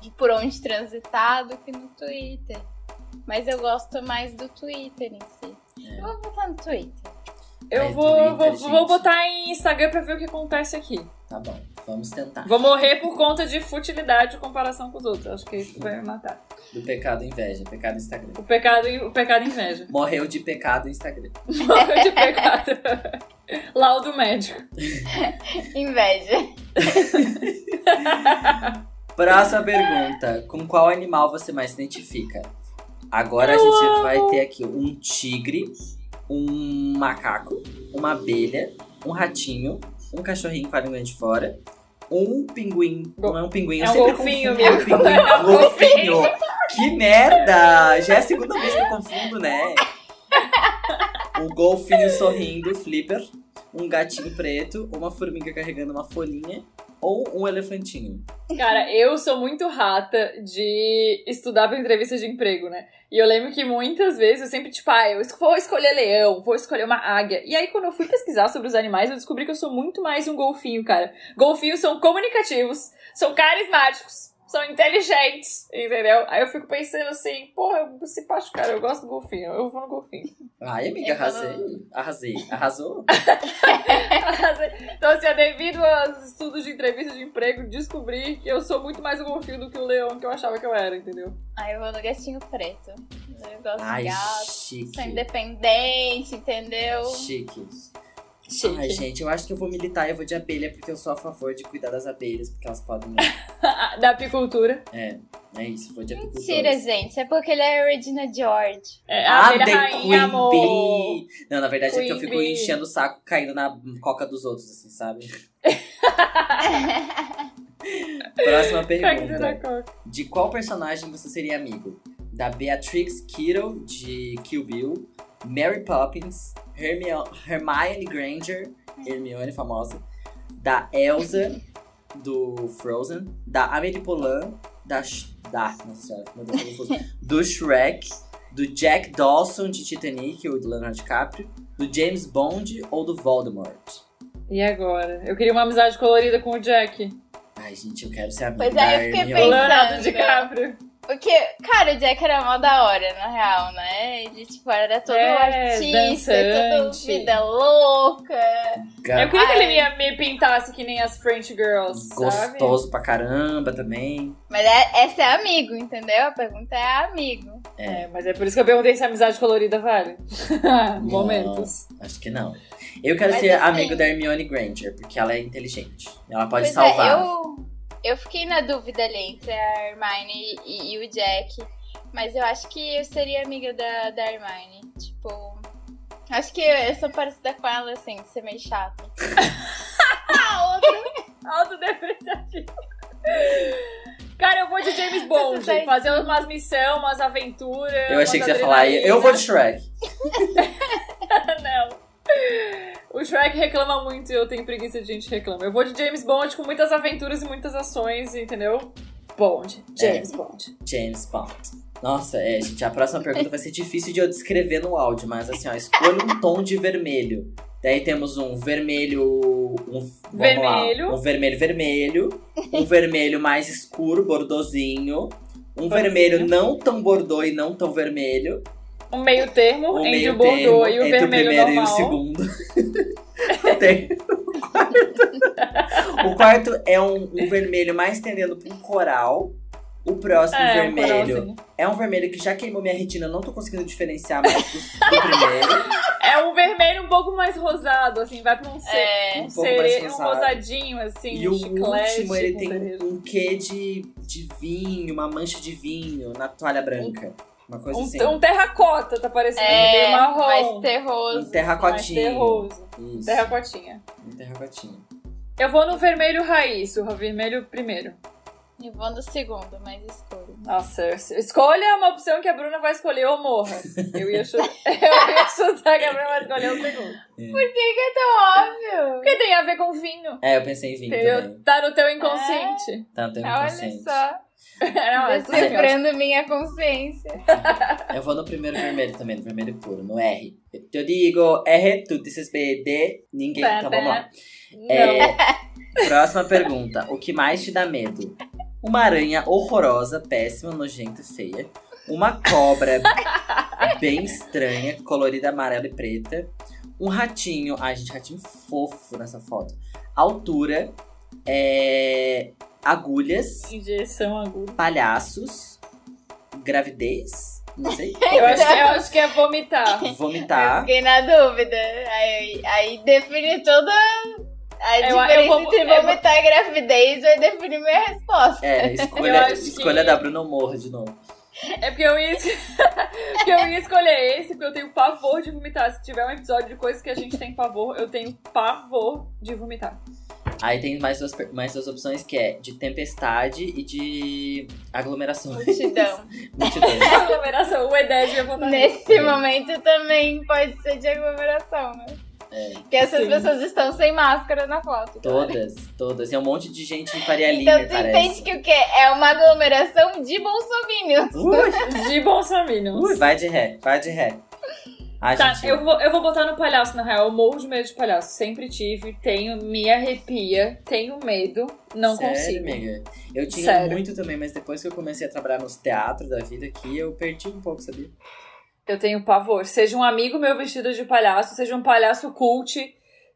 S3: de por onde transitar do que no Twitter. Mas eu gosto mais do Twitter em si.
S1: É.
S3: Eu vou botar no Twitter.
S2: Eu
S1: É,
S2: vou,
S1: Twitter,
S2: vou,
S1: gente.
S2: vou botar em Instagram pra ver o que acontece aqui.
S1: Tá bom, vamos tentar.
S2: Vou morrer por conta de futilidade em comparação com os outros. Acho que isso vai me matar.
S1: Do pecado inveja, pecado Instagram.
S2: O pecado, o pecado inveja.
S1: Morreu de pecado Instagram. (laughs)
S2: Morrer de pecado. Laudo médico. (laughs)
S3: Inveja. (laughs)
S1: Próxima pergunta. Com qual animal você mais se identifica? Agora a gente vai ter aqui um tigre, um macaco, uma abelha, um ratinho, um cachorrinho com a língua de fora, um pinguim. Não é um pinguim, eu
S2: É um
S1: sempre
S2: golfinho,
S1: confundo
S2: amigo.
S1: pinguim (laughs)
S2: É um
S1: com golfinho. Que merda! Já é a segunda vez que eu confundo, né? Um golfinho sorrindo, flipper, um gatinho preto, uma formiga carregando uma folhinha ou um elefantinho.
S2: Cara, eu sou muito rata de estudar pra entrevista de emprego, né? E eu lembro que muitas vezes eu sempre, tipo, ah, eu vou escolher leão, vou escolher uma águia. E aí, quando eu fui pesquisar sobre os animais, eu descobri que eu sou muito mais um golfinho, cara. Golfinhos são comunicativos, são carismáticos, são inteligentes, entendeu? Aí eu fico pensando assim, porra, eu se pacho, cara, eu gosto do golfinho, eu vou no golfinho.
S1: Ai, amiga,
S3: falo-
S1: arrasei. Arrasei. Arrasou? (laughs) (laughs)
S2: então, assim, é devido aos estudos de entrevista de emprego, descobri que eu sou muito mais um golfinho do que o leão que eu achava que eu era, entendeu?
S3: Aí eu vou no gatinho preto. Eu gosto
S1: Ai,
S3: de gato.
S1: chique.
S3: Sou independente, entendeu?
S1: Chique.
S2: Chique.
S1: Ai, gente, eu acho que eu vou militar e eu vou de abelha, porque eu sou a favor de cuidar das abelhas, porque elas podem. (laughs)
S2: da apicultura.
S1: É, é isso, vou de apicultores.
S3: Mentira, gente. É porque ele é a Regina George.
S2: É, a
S1: Ah,
S2: abelha
S1: The
S2: rainha,
S1: Queen
S2: amor.
S1: Bee! Não, na verdade é que eu
S2: Queen
S1: fico
S2: Bee.
S1: enchendo o saco, caindo na coca dos outros, assim, sabe? (laughs) Próxima pergunta. De qual personagem você seria amigo? Da Beatrix Kiddo, de Kill Bill, Mary Poppins, Hermio- Hermione Granger, Hermione famosa, da Elsa, do Frozen, da Amélie Poulain, da... Sh- da nossa senhora, meu Deus, (laughs) do Shrek, do Jack Dawson, de Titanic, ou do Leonardo DiCaprio, do James Bond ou do Voldemort?
S2: E agora? Eu queria uma amizade colorida com o Jack.
S1: Ai, gente, eu quero ser amigo
S3: Pois
S1: da
S3: é, eu fiquei
S2: O
S1: Hermione.
S2: Leonardo. DiCaprio.
S3: Porque, cara, o Jack era mó da hora, na real, né? Ele, tipo, era todo
S2: É,
S3: artista, todo
S2: dançante.
S3: vida louca.
S2: Eu queria que
S3: Ai.
S2: ele me, me pintasse que nem as French Girls, sabe?
S1: Gostoso pra caramba também.
S3: Mas é, essa é amigo, entendeu? A pergunta é amigo.
S2: É, mas é por isso que eu perguntei se a amizade colorida vale. (laughs) Momentos.
S1: Acho que não. Eu quero
S3: Mas
S1: ser
S3: assim-
S1: amigo da Hermione Granger, porque ela é inteligente. Ela pode
S3: pois
S1: salvar.
S3: é, eu, eu fiquei na dúvida ali entre a Hermione e, e o Jack. Mas eu acho que eu seria amiga da, da Hermione. Tipo. Acho que eu sou parecida com ela, assim, de ser meio chata. (laughs)
S2: Autodepreciativo. Cara, eu vou de James Bond. (laughs) Fazer umas missões, umas aventuras.
S1: Eu achei que você ia falar, eu vou de. Shrek. (laughs)
S2: Não. O Shrek reclama muito e eu tenho preguiça de gente que reclama. Eu vou de James Bond com muitas aventuras e muitas ações, entendeu? Bond. James Bond.
S1: James Bond. Nossa, é, gente, a próxima pergunta vai ser difícil de eu descrever no áudio, mas assim, ó, escolha um tom de vermelho. Daí temos um vermelho. Um,
S2: Vermelho.
S1: Lá, um vermelho vermelho. Um vermelho mais escuro, bordozinho. Um
S2: Bordozinho.
S1: vermelho não tão bordô e não tão vermelho.
S2: Um meio termo
S1: Um
S2: entre
S1: meio
S2: o Bordeaux
S1: termo
S2: e o
S1: entre
S2: vermelho
S1: o primeiro
S2: normal.
S1: e o segundo. (laughs) Tem o quarto. O quarto é um, um vermelho mais tendendo para um coral. O próximo
S2: É,
S1: vermelho é um vermelho que já queimou minha retina, eu não tô conseguindo diferenciar mais do, do primeiro. (laughs)
S2: É um vermelho um pouco mais rosado, assim, vai pra um, ce...
S3: É,
S2: um,
S1: um
S2: cere... um rosadinho, assim,
S1: e
S2: um
S1: o
S2: chiclete.
S1: último, ele tem um quê de, de vinho, uma mancha de vinho na toalha branca. Uma coisa
S2: Um,
S1: assim.
S2: um terracota, tá parecendo
S3: é
S2: meio marrom.
S3: mais terroso.
S1: Um
S2: mais
S1: terracotinho.
S2: terroso.
S1: Isso.
S2: Terracotinha.
S1: Um terracotinho.
S2: Eu vou no vermelho raiz, o vermelho primeiro.
S3: E vou no segundo, mais escuro.
S2: Nossa, escolha uma opção que a Bruna vai escolher ou morra. Eu ia, chu- (laughs) eu ia chutar que a Bruna vai escolher o segundo.
S3: Por que, que é tão óbvio?
S2: Porque tem a ver com vinho.
S1: É, eu pensei em vinho
S2: Entendeu?
S1: também.
S2: Tá no teu inconsciente.
S1: Tá no teu
S3: Olha
S1: inconsciente.
S3: só,
S2: Não, é
S3: decifrando minha consciência. (laughs)
S1: Eu vou no primeiro vermelho também, no vermelho puro, no R. Eu digo R, tu dizes B, D, ninguém.
S2: Tá,
S1: Então vamos lá.
S2: Não.
S1: É, próxima pergunta. O que mais te dá medo? Uma aranha horrorosa, péssima, nojenta e feia. Uma cobra (laughs) bem estranha, colorida amarela e preta. Um ratinho. Ai, gente, ratinho fofo nessa foto. Altura. é, agulhas.
S2: Injeção aguda.
S1: Palhaços. Gravidez. Não sei. (laughs)
S2: Eu acho, que- eu acho que é vomitar. (laughs)
S3: Eu
S1: Vomitar.
S3: fiquei na dúvida. Aí, aí define toda a
S2: Eu- eu
S3: diferença
S2: vou-
S3: entre
S2: eu vou-
S3: vomitar e gravidez vai definir minha resposta.
S1: É, (laughs)
S2: Eu
S1: escolha,
S2: acho que-
S1: escolha da Bruna Morra de novo.
S2: É porque eu ia, porque eu ia escolher esse, porque eu tenho pavor de vomitar. Se tiver um episódio de coisas que a gente tem pavor, eu tenho pavor de vomitar.
S1: Aí tem mais duas, mais duas opções que é de tempestade e de aglomerações.
S3: Multidão. (laughs)
S1: Multidões. (laughs)
S2: Aglomeração, o E10 ia votar nele.
S3: Nesse momento também pode ser de aglomeração, né?
S1: É,
S3: Porque essas
S2: Sim.
S3: pessoas estão sem máscara na foto.
S1: todas, todas. E é um monte de gente em Faria
S3: Então
S1: Lima,
S3: tu
S1: parece.
S3: entende que o quê? É uma aglomeração de bolsominions.
S1: Ui,
S2: De Bolsominions.
S1: ui, vai de ré, vai de ré. Ai,
S2: Tá,
S1: gente,
S2: eu vou, eu vou botar no palhaço, na real. Eu morro de medo de palhaço. Sempre tive, tenho, me arrepia, tenho medo, não
S1: sério,
S2: consigo.
S1: amiga? Eu tinha
S2: Sério.
S1: muito também, mas depois que eu comecei a trabalhar nos teatros da vida aqui, eu perdi um pouco, sabia?
S2: Eu tenho pavor. Seja um amigo meu vestido de palhaço, seja um palhaço cult.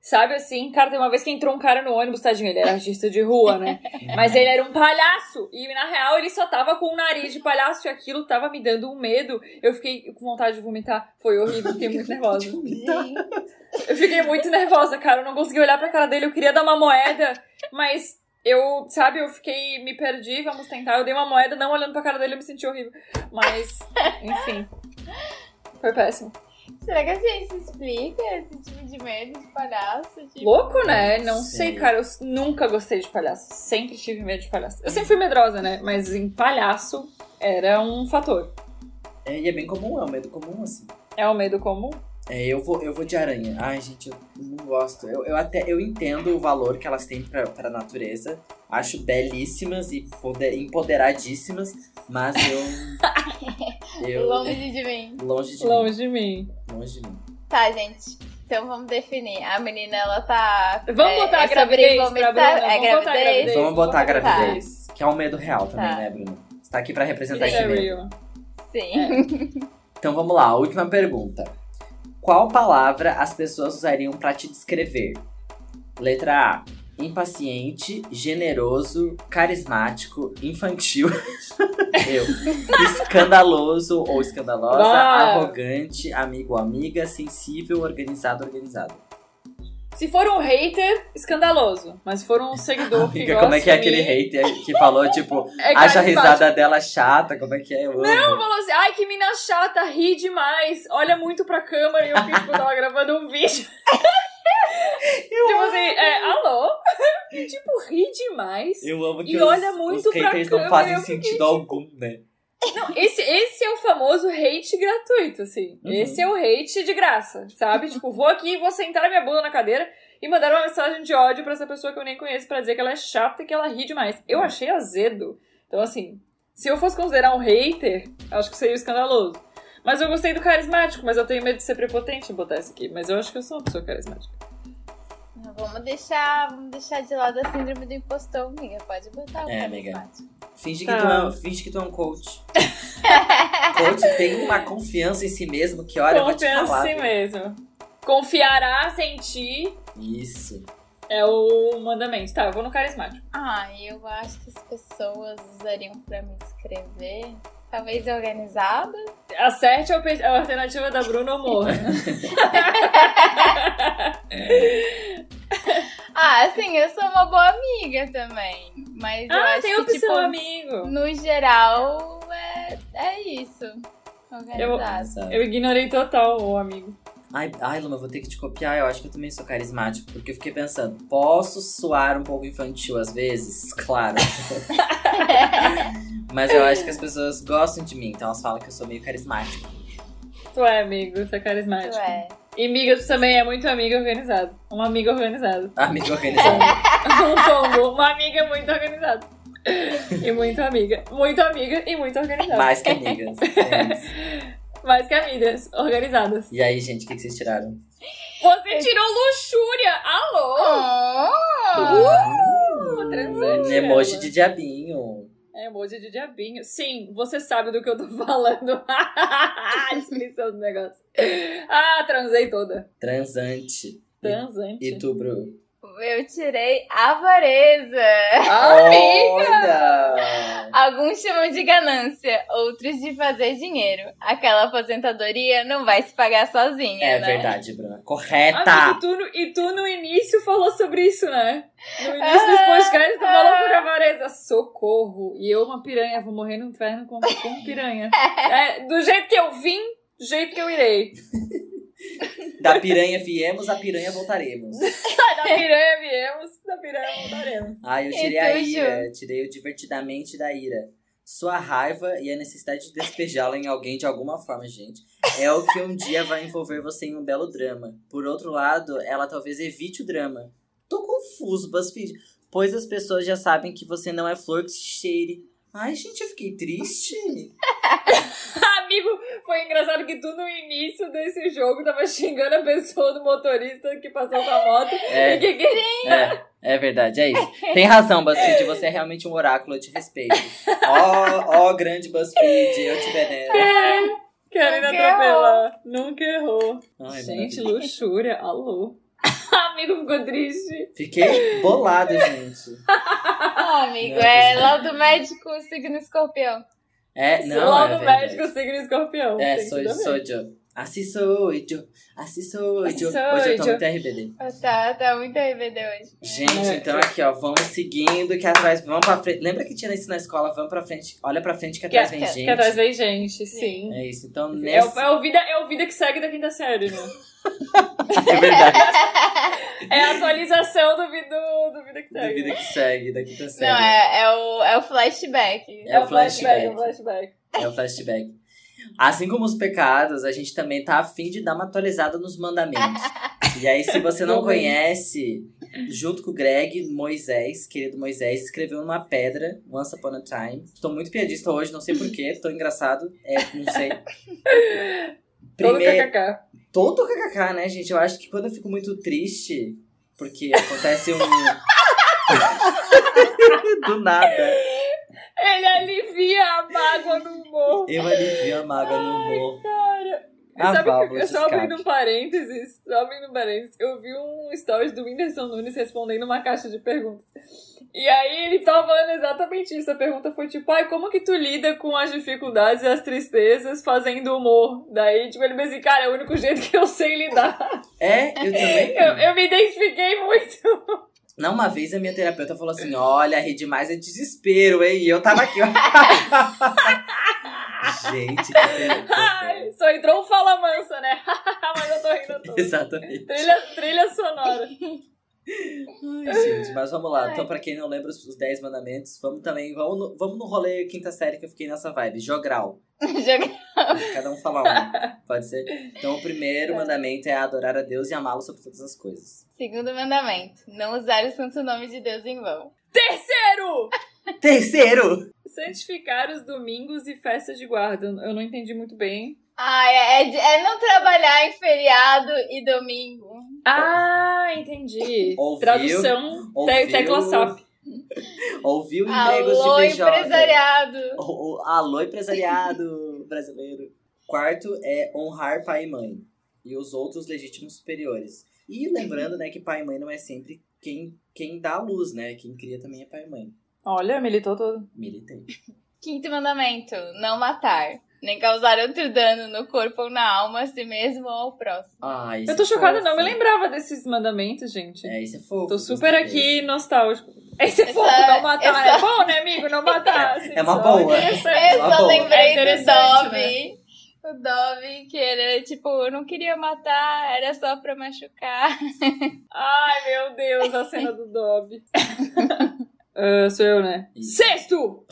S2: Sabe assim? Cara, tem uma vez que entrou um cara no ônibus, tadinho, ele era artista de rua, né? (laughs) Mas ele era um palhaço. E na real ele só tava com o nariz de palhaço e aquilo tava me dando um medo. Eu fiquei com vontade de vomitar. Foi horrível, fiquei muito nervosa. Eu fiquei muito nervosa, cara. Eu não consegui olhar pra cara dele. Eu queria dar uma moeda, mas eu, sabe, eu fiquei, me perdi. Vamos tentar. Eu dei uma moeda, não olhando pra cara dele, eu me senti horrível. Mas, enfim. Foi péssimo.
S3: Será que a ciência explica esse tipo de medo de palhaço? Tipo...
S2: Louco, né? Não
S1: Sei.
S2: sei, cara. Eu nunca gostei de palhaço. Sempre tive medo de palhaço. Eu sempre fui medrosa, né? Mas em palhaço era um fator.
S1: É, e é bem comum, é um medo comum, assim.
S2: É um medo comum.
S1: É, eu vou, eu vou de aranha. Ai, gente, eu não gosto. Eu, eu até eu entendo o valor que elas têm pra, pra natureza. Acho belíssimas e poder, empoderadíssimas, mas eu. (laughs) eu
S3: Longe de mim.
S1: longe de mim.
S2: Longe de mim.
S1: Longe de mim.
S3: Tá, gente. Então vamos definir. A menina, ela tá.
S2: Vamos
S3: é,
S2: botar a
S3: é
S2: gravidez pra Bruna?
S3: É
S2: Vamos botar a
S3: gravidez?
S2: gravidez.
S1: Vamos botar a
S2: Tá.
S1: gravidez, que é um medo real também,
S3: Tá.
S1: né, Bruno? Você tá aqui pra representar
S2: Isso
S1: esse
S2: é
S1: medo.
S3: Sim. (laughs)
S1: Então vamos lá, última pergunta. Qual palavra as pessoas usariam pra te descrever? Letra A. Impaciente, generoso, carismático, infantil. (laughs) Eu. Escandaloso ou escandalosa, arrogante, amigo ou amiga, sensível, organizado, organizado.
S2: Se for um hater, escandaloso. Mas se for um seguidor que
S1: Amiga,
S2: gosta
S1: como é que é aquele hater que falou, tipo, (laughs)
S2: é
S1: acha a risada dela chata? Como é que é? Eu amo.
S2: Não, falou assim, ai, que mina chata, ri demais, olha muito pra câmera e eu fico, tava (laughs) gravando um vídeo. (laughs) tipo assim, é, alô? E, tipo, ri demais.
S1: Eu amo que
S2: E
S1: os,
S2: olha muito
S1: os
S2: pra
S1: haters não
S2: câmera,
S1: fazem
S2: eu fiquei,
S1: sentido
S2: tipo,
S1: algum, né?
S2: Não, esse, esse é o famoso hate gratuito, assim.
S1: Uhum.
S2: Esse é o hate de graça, sabe? tipo, vou aqui, vou sentar minha bunda na cadeira e mandar uma mensagem de ódio pra essa pessoa que eu nem conheço pra dizer que ela é chata e que ela ri demais. Eu achei azedo. Então, assim, se eu fosse considerar um hater, acho que seria escandaloso. Mas eu gostei do carismático, mas eu tenho medo de ser prepotente em botar isso aqui. Mas eu acho que eu sou uma pessoa carismática.
S3: Vamos deixar, vamos deixar de lado a síndrome do impostor, amiga. Pode botar o
S1: É, amiga. Finge que,
S2: Tá.
S1: tu é, um- finge que tu é um coach. (laughs) coach tem uma confiança em si mesmo que, olha, eu vou te
S2: Confiança
S1: falar.
S2: em si mesmo. Confiará, sentir
S1: Isso.
S2: é o mandamento. Tá, eu vou no carismático.
S3: Ah, eu acho que as pessoas usariam pra me escrever. Talvez organizada.
S2: Acerte a alternativa da Bruna ou morra. (laughs)
S3: Ah, assim, eu sou uma boa amiga também. Mas eu
S2: ah,
S3: acho
S2: tem
S3: que,
S2: opção,
S3: tipo,
S2: amigo.
S3: no geral, é, é isso.
S2: Eu,
S3: Organizado.
S2: eu ignorei total o amigo.
S1: Ai, ai, Luma, vou ter que te copiar. Eu acho que eu também sou carismático. Porque eu fiquei pensando, posso soar um pouco infantil às vezes? Claro. (laughs) Mas eu acho que as pessoas gostam de mim, então elas falam que eu sou meio carismático.
S2: Tu é amigo, tu é carismático.
S3: Tu é.
S2: E amiga, tu também é muito amiga organizada. Uma amiga organizada.
S1: Amigo organizado.
S2: um (laughs) combo. Uma amiga muito organizada. E muito amiga. Muito amiga e muito organizada.
S1: Mais que amigas. (laughs)
S2: Mais que amigas organizadas.
S1: E aí, gente, o que, que vocês tiraram?
S2: Você tirou luxúria! Alô!
S3: Oh!
S2: Uh, transante.
S1: Emoji de diabinho.
S2: É emoji de diabinho. Sim, você sabe do que eu tô (laughs) falando. A descrição do negócio. Ah, transei toda.
S1: Transante.
S2: Transante.
S1: E tu, Bru?
S3: Eu tirei avareza.
S2: Amiga! (laughs)
S3: Alguns chamam de ganância, outros de fazer dinheiro. Aquela aposentadoria não vai se pagar sozinha,
S1: É
S3: né?
S1: verdade, Bruna. Correta!
S2: Amigo, e tu, no- e tu no início falou sobre isso, né? No início desse podcast tu falou sobre avareza. Socorro. E eu, uma piranha, vou morrer no inferno como, como piranha. (laughs) É, do jeito que eu vim, do jeito que eu irei. (laughs)
S1: Da piranha viemos, a piranha voltaremos. (laughs)
S2: Da piranha viemos, da piranha voltaremos.
S1: Ah, eu tirei a ira. Tirei o divertidamente da ira. Sua raiva e a necessidade de despejá-la em alguém de alguma forma, gente, é o que um dia vai envolver você em um belo drama. Por outro lado, ela talvez evite o drama. Tô confuso, BuzzFeed. Pois as pessoas já sabem que você não é flor que se cheire. Ai, gente, eu fiquei triste. (laughs)
S2: Amigo, foi engraçado que tu no início desse jogo tava xingando a pessoa do motorista que passou com a moto.
S1: É.
S2: E que, que...
S1: É, é verdade, é isso. Tem razão, BuzzFeed, você é realmente um oráculo, eu te respeito. Ó, ó, grande BuzzFeed, eu te venero.
S2: Querendo
S3: Nunca
S2: atropelar. Nunca errou.
S1: Ai,
S2: Gente, luxúria. Alô. (laughs) Amigo ficou triste.
S1: Fiquei bolado, gente. (laughs)
S3: Ah, amigo,
S1: Não,
S3: é
S1: tô
S3: lá do médico, signo escorpião.
S1: É, não,
S2: Lá
S1: é
S2: do
S1: verdade.
S2: médico signo escorpião.
S1: É, sou,
S2: tudo a ver.
S1: sou eu. Assim sou eu. Assim sou eu.
S2: Assim
S1: Hoje
S2: sou
S1: eu tô muito RBD.
S3: Ah, Tá, tá muito RBD hoje.
S1: Gente,
S2: É.
S1: então aqui, ó, vamos seguindo, que atrás, vamos pra frente. Lembra que tinha isso na escola? Vamos pra frente. Olha pra frente que
S2: Que,
S1: atrás vem
S2: que,
S1: gente.
S2: que atrás vem gente, sim.
S1: É isso, então
S2: É,
S1: nesse...
S2: o, é, o vida, é o vida que segue da quinta série, né? (laughs)
S1: É verdade. (laughs)
S2: É a atualização do, do, do vida que segue.
S1: vida que segue, da quinta série.
S3: Não, é, é, o, é o flashback.
S1: É o
S2: flashback. É o
S1: flashback.
S2: flashback.
S1: É o flashback. Assim como os pecados, a gente também tá afim de dar uma atualizada nos mandamentos. (laughs) E aí, se você não conhece, junto com o Greg, Moisés, querido Moisés, escreveu numa pedra, Once Upon a Time. Tô muito piadista hoje, não sei porquê, tô engraçado, é, não sei. (laughs)
S2: Todo
S1: Primeiro,
S2: kkk.
S1: todo kkk, né, gente? Eu acho que quando eu fico muito triste, porque acontece um. (laughs) Do nada.
S2: Ele alivia a mágoa no humor.
S1: Eu alivio a mágoa no humor.
S2: Cara,
S1: A
S2: Sabe que eu só abrindo um parênteses, só abrindo um parênteses, eu vi um stories do Whindersson Nunes respondendo uma caixa de perguntas. E aí ele tava falando exatamente isso. A pergunta foi tipo, ai, como que tu lida com as dificuldades e as tristezas fazendo humor? Daí, tipo, ele me disse, cara, é o único jeito que eu sei lidar.
S1: É, eu também.
S2: Eu, eu me identifiquei muito.
S1: Não, uma vez a minha terapeuta falou assim: olha, rir demais é desespero, hein? E eu tava aqui, ó. (laughs) Gente, (laughs) que.
S2: Ai, só entrou um fala mansa, né? (laughs) Mas eu tô rindo tudo.
S1: Exatamente.
S2: Trilha, trilha sonora.
S1: Ai, gente, mas vamos lá. Então, pra quem não lembra os os 10 mandamentos, vamos também. Vamos no, vamos no rolê quinta série que eu fiquei nessa vibe. Jogral. (laughs)
S3: Jogar-
S1: Cada um fala um. Pode ser? Então, o primeiro mandamento é adorar a Deus e amá-lo sobre todas as coisas.
S3: Segundo mandamento: não usar o santo nome de Deus em vão.
S2: Terceiro!
S1: Terceiro!
S2: Santificar os domingos e festas de guarda. Eu não entendi muito bem.
S3: Ah, é, é é não trabalhar em feriado e domingo.
S2: Ah, entendi.
S1: Ouviu?
S2: Tradução
S1: Ouviu?
S2: te, tecla SAP.
S1: Ouviu empregos
S3: Alô,
S1: de BJ.
S3: empresariado.
S1: O- o- Alô, empresariado (laughs) brasileiro. Quarto é honrar pai e mãe. E os outros legítimos superiores. E lembrando, né, que pai e mãe não é sempre quem, quem dá a luz, né? Quem cria também é pai e mãe.
S2: Olha, militou todo.
S1: Militei.
S3: Quinto mandamento: não matar. Nem causar outro dano no corpo ou na alma, a si mesmo ou ao próximo.
S1: Ah, isso
S2: Eu tô
S1: é
S2: chocada,
S1: fofo.
S2: não me lembrava desses mandamentos, gente.
S1: É, isso é fofo.
S2: Tô super aqui
S1: desse.
S2: nostálgico. Esse é
S3: Essa-
S2: fofo, não matar.
S3: essa-
S2: É bom, né, amigo? Não matar. (laughs) assim,
S1: É uma boa.
S2: interessante.
S3: Eu só
S1: bom.
S3: lembrei
S2: É
S3: do
S2: interessante,
S3: Dove. O Dove, que era tipo, eu não queria matar, era só pra machucar. (laughs)
S2: Ai, meu Deus, a cena do Dobby. (laughs) Ah, sou eu, né? Sexto!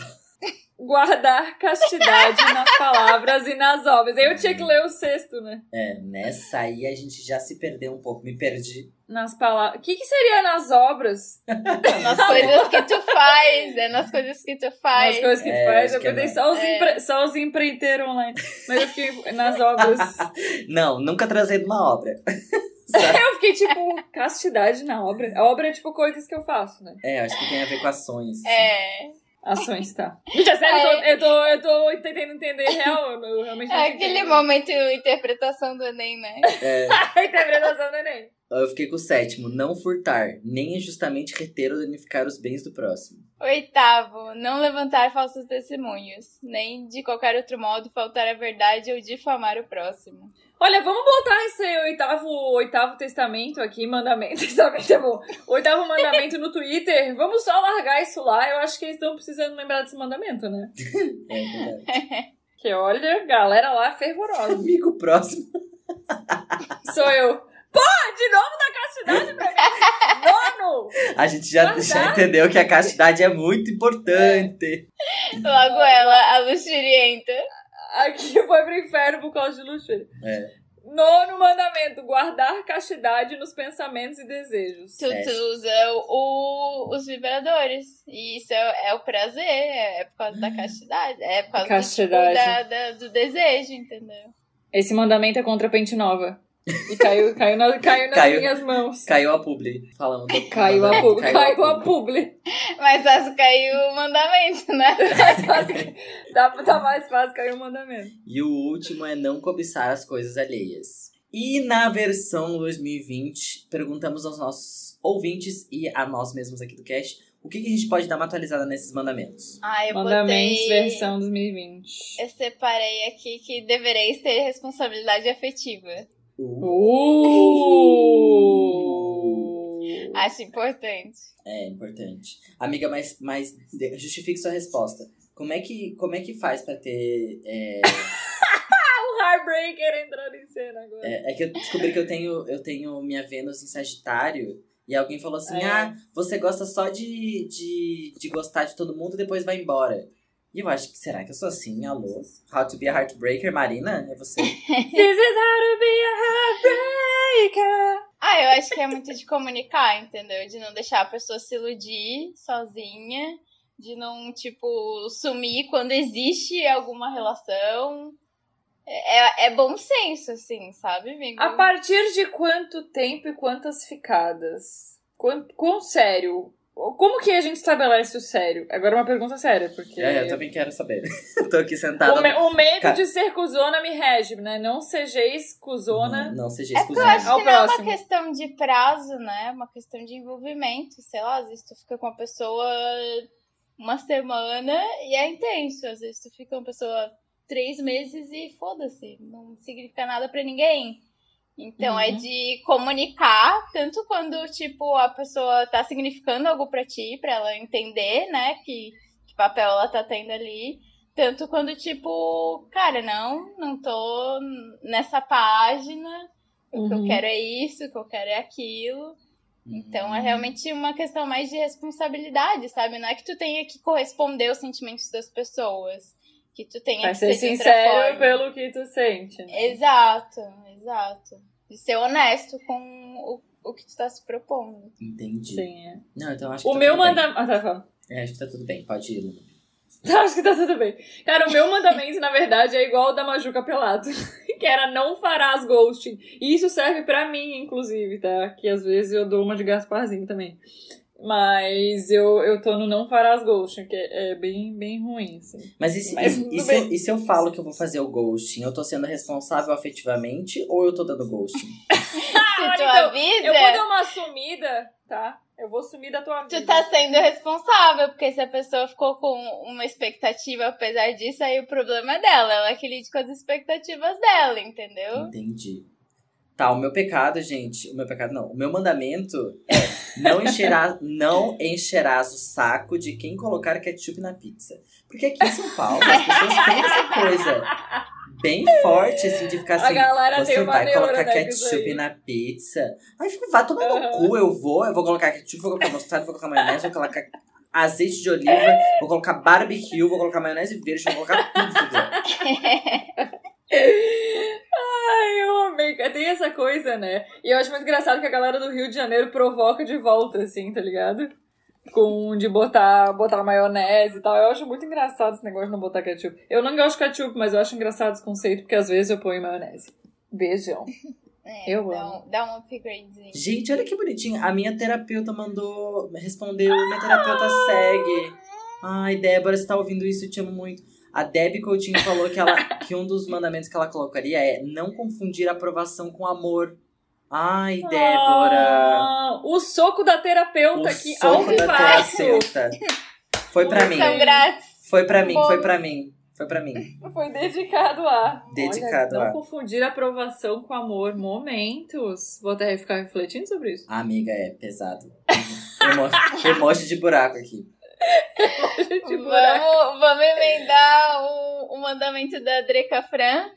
S2: Guardar castidade nas (laughs) palavras e nas obras. Eu tinha que ler o sexto, né?
S1: É, nessa aí a gente já se perdeu um pouco. Me perdi.
S2: Nas palavras. O que, que seria nas obras? (laughs)
S3: Nas coisas que tu faz, é nas coisas que tu faz.
S2: Nas coisas que
S1: É,
S2: tu faz.
S1: acho
S2: Eu
S1: que é
S2: só os,
S3: É.
S2: empre... só os empreiteiros online. Mas eu fiquei (laughs) nas obras.
S1: Não, nunca trazendo uma obra.
S2: eu fiquei tipo, castidade na obra. A obra é tipo coisas que eu faço, né?
S1: É, acho que tem a ver com ações. assim.
S3: É.
S2: Ações, tá. Gente, é sério, eu tô, eu, tô, eu tô tentando entender real. Eu, realmente
S3: É aquele momento interpretação do Enem, né?
S1: É, (laughs)
S2: interpretação do Enem.
S1: Eu fiquei com o sétimo. Não furtar, nem injustamente reter ou danificar os bens do próximo.
S3: Oitavo, não levantar falsos testemunhos, nem de qualquer outro modo faltar a verdade ou difamar o próximo.
S2: Olha, vamos botar esse oitavo, oitavo testamento aqui, mandamento. (laughs) Testamento é bom. Oitavo mandamento no Twitter. Vamos só largar isso lá. Eu acho que eles estão precisando lembrar desse mandamento, né? (laughs)
S1: É verdade.
S2: Que olha, galera lá fervorosa.
S1: Amigo próximo.
S2: Sou eu. Pô, de novo da castidade pra mim. Nono!
S1: A gente já, já entendeu que a castidade é muito importante.
S3: Logo ela, a luxurienta.
S2: Aqui foi pro inferno por causa de luxúria.
S1: É.
S2: Nono mandamento: guardar castidade nos pensamentos e desejos.
S3: Tu,
S1: É.
S3: tu usa o, o- os vibradores. E isso é, é o prazer, é, é por causa da castidade. É por causa do,
S2: Castidade.
S3: tipo, da- da- do desejo, entendeu?
S2: Esse mandamento é contra a pente nova. E caiu, caiu, na- caiu nas
S1: Caiu.
S2: minhas mãos.
S1: Caiu a publi. Falando. do
S2: Caiu a publi. Caiu a publi.
S3: Mas fácil caiu o mandamento, né?
S2: Mais fácil Tá, tá mais fácil cair o mandamento.
S1: E o último é não cobiçar as coisas alheias. E na versão 2020, perguntamos aos nossos ouvintes e a nós mesmos aqui do cast o que, que a gente pode dar uma atualizada nesses mandamentos.
S3: Ah, eu
S2: Mandamentos
S3: botei...
S2: versão 2020.
S3: Eu separei aqui que devereis ter responsabilidade afetiva.
S2: Uh!
S3: Acho importante.
S1: É importante. Amiga, mas, mas justifique sua resposta. Como é que, como é que faz pra ter. É, (laughs)
S2: O Heartbreaker entrando em cena agora.
S1: é, é que eu descobri que eu tenho, eu tenho minha Vênus em Sagitário. E alguém falou assim:
S2: É.
S1: ah, você gosta só de, de, de gostar de todo mundo e depois vai embora. E eu acho que, será que eu sou assim? Alô? How to be a Heartbreaker, Marina? É você? (laughs)
S2: This is how to be a heartbreaker.
S3: Ah, eu acho que é muito de comunicar, entendeu? De não deixar a pessoa se iludir sozinha. De não, tipo, sumir quando existe alguma relação. É, é bom senso, assim, sabe, amigo?
S2: A partir de quanto tempo e quantas ficadas? Quão, quão sério Como que a gente estabelece o sério? Agora uma pergunta séria, porque.
S1: É, eu também quero saber. (laughs) Tô aqui sentada.
S2: O, me- o medo
S1: Ca-
S2: de ser cuzona me rege, né? Não sejeis cuzona.
S1: Não, não seja
S3: É porque eu acho
S2: Ao
S3: que não é uma questão de prazo, né? É uma questão de envolvimento. Sei lá, às vezes tu fica com uma pessoa uma semana e é intenso. Às vezes tu fica com uma pessoa três meses e foda-se. Não significa nada pra ninguém. Então é
S2: Uhum.
S3: de comunicar, tanto quando, tipo, a pessoa tá significando algo pra ti, pra ela entender, né, que, que papel ela tá tendo ali. Tanto quando, tipo, cara, não, não tô nessa página, o que eu
S2: Uhum.
S3: quero é isso, o que eu quero é aquilo. Então
S1: Uhum.
S3: é realmente uma questão mais de responsabilidade, sabe? Não é que tu tenha que corresponder aos sentimentos das pessoas. Que tu tenha
S2: Vai
S3: que
S2: ser
S3: ser
S2: sincero pelo que tu sente. né?
S3: Exato, exato. De ser honesto com o, o que tu tá se propondo.
S1: Entendi.
S2: Sim, é.
S1: Não, então acho que
S2: O
S1: tá
S2: meu mandamento. Ah, tá, fala.
S1: É, acho que tá tudo bem. Pode ir, Luna. (laughs)
S2: Acho que tá tudo bem. Cara, o meu mandamento, na verdade, é igual o da Majuca Pelato. (laughs) que era não farás ghosting. E isso serve pra mim, inclusive, tá? Que às vezes eu dou uma de Gasparzinho também. Mas eu, eu tô no não farás ghosting, que é, é bem, bem ruim, assim.
S1: Mas e se,
S2: Mas
S1: e- e se eu, e se eu falo que eu vou fazer o ghosting? Eu tô sendo responsável afetivamente ou eu tô dando ghosting? (laughs)
S3: se tu
S2: então,
S3: avisa,
S2: Eu vou dar uma sumida, tá? Eu vou sumir da tua vida.
S3: tu tá sendo responsável, porque se a pessoa ficou com uma expectativa apesar disso, aí o problema é dela. Ela que lide com as expectativas dela, entendeu?
S1: Entendi. Tá, o meu pecado, gente. O meu pecado não. O meu mandamento é não encherás, não encherás o saco de quem colocar ketchup na pizza. Porque aqui em São Paulo as pessoas têm essa coisa bem forte, assim, de ficar assim. Você vai colocar ketchup
S2: aí.
S1: na pizza. Aí fica, vai tomar no
S2: Aham.
S1: cu, eu vou, eu vou colocar ketchup, vou colocar mostarda, vou colocar maionese, vou colocar azeite de oliva, vou colocar barbecue, vou colocar maionese verde, vou colocar tudo. (laughs)
S2: Ai, eu amei. Tem essa coisa, né? E eu acho muito engraçado que a galera do Rio de Janeiro provoca de volta, assim, tá ligado? Com de botar, botar maionese e tal. Eu acho muito engraçado esse negócio de não botar ketchup. Eu não gosto de ketchup, mas eu acho engraçado esse conceito, porque às vezes eu ponho maionese. Beijão. (laughs)
S3: É,
S2: Eu
S3: dá
S2: amo.
S3: Um, dá um upgradezinho.
S1: Gente, olha que bonitinho. A minha terapeuta mandou, respondeu, minha terapeuta segue. Ai, Débora, você tá ouvindo isso, eu te amo muito. A Debbie Coutinho falou que, ela, que um dos mandamentos que ela colocaria é não confundir aprovação com amor. Ai, Débora.
S2: Ah, o soco da terapeuta
S1: o
S2: aqui ao
S1: da
S2: vivaço.
S1: terapeuta. Foi pra mim.
S3: Grátis.
S1: Foi pra mim, foi pra mim. Foi pra mim.
S2: Foi dedicado a.
S1: Dedicado
S2: Olha,
S1: a.
S2: Não confundir aprovação com amor. Momentos. Vou até ficar refletindo sobre isso.
S1: Amiga, é pesado. Emo- Emoji de buraco aqui.
S2: De buraco.
S3: Vamos, vamos emendar o, o mandamento da Dreca Fran.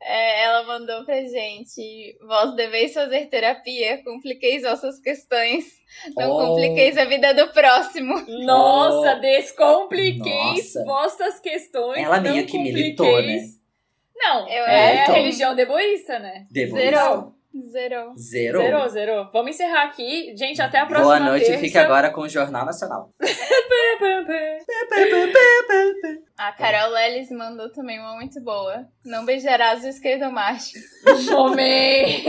S3: É, ela mandou pra gente: Vós deveis fazer terapia, compliqueis vossas questões, não
S1: Oh.
S3: compliqueis a vida do próximo.
S2: Nossa, descompliqueis
S1: Nossa.
S2: vossas questões.
S1: Ela
S2: não
S1: meio que
S2: compliqueis.
S1: militou, né?
S2: Não,
S3: Eu
S2: é
S1: acho.
S2: a religião deboísta, né?
S3: Zerou. Zerou.
S1: Zerou.
S2: Zerou, zerou. Vamos encerrar aqui. Gente, até a próxima
S1: Boa noite,
S2: terça.
S1: fique agora com o Jornal Nacional.
S3: A Carol Lelis mandou também uma muito boa. Não beijarás o esquerdo macho. (laughs)
S2: Momento.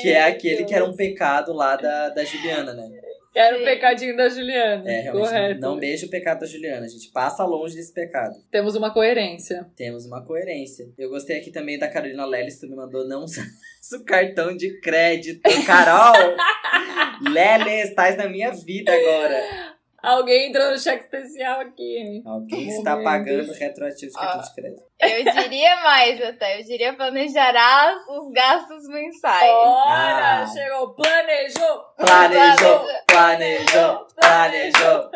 S1: Que é aquele que era um pecado lá da, da Juliana, né?
S2: Era o
S3: Sim.
S2: pecadinho da Juliana.
S1: É, realmente,
S2: Correto.
S1: não beija o pecado da Juliana. A gente passa longe desse pecado.
S2: Temos uma coerência.
S1: Temos uma coerência. Eu gostei aqui também da Carolina Lelis, que me mandou não (laughs) o cartão de crédito. Carol! (laughs) Lelis, estás na minha vida agora.
S2: Alguém entrou no cheque especial aqui, hein?
S1: Alguém está pagando retroativo de cartão de crédito.
S3: Eu diria mais até. Eu diria planejarás os gastos mensais.
S2: Olha,
S1: Ah.
S2: chegou, planejou.
S1: Planejou, planejou, planejou.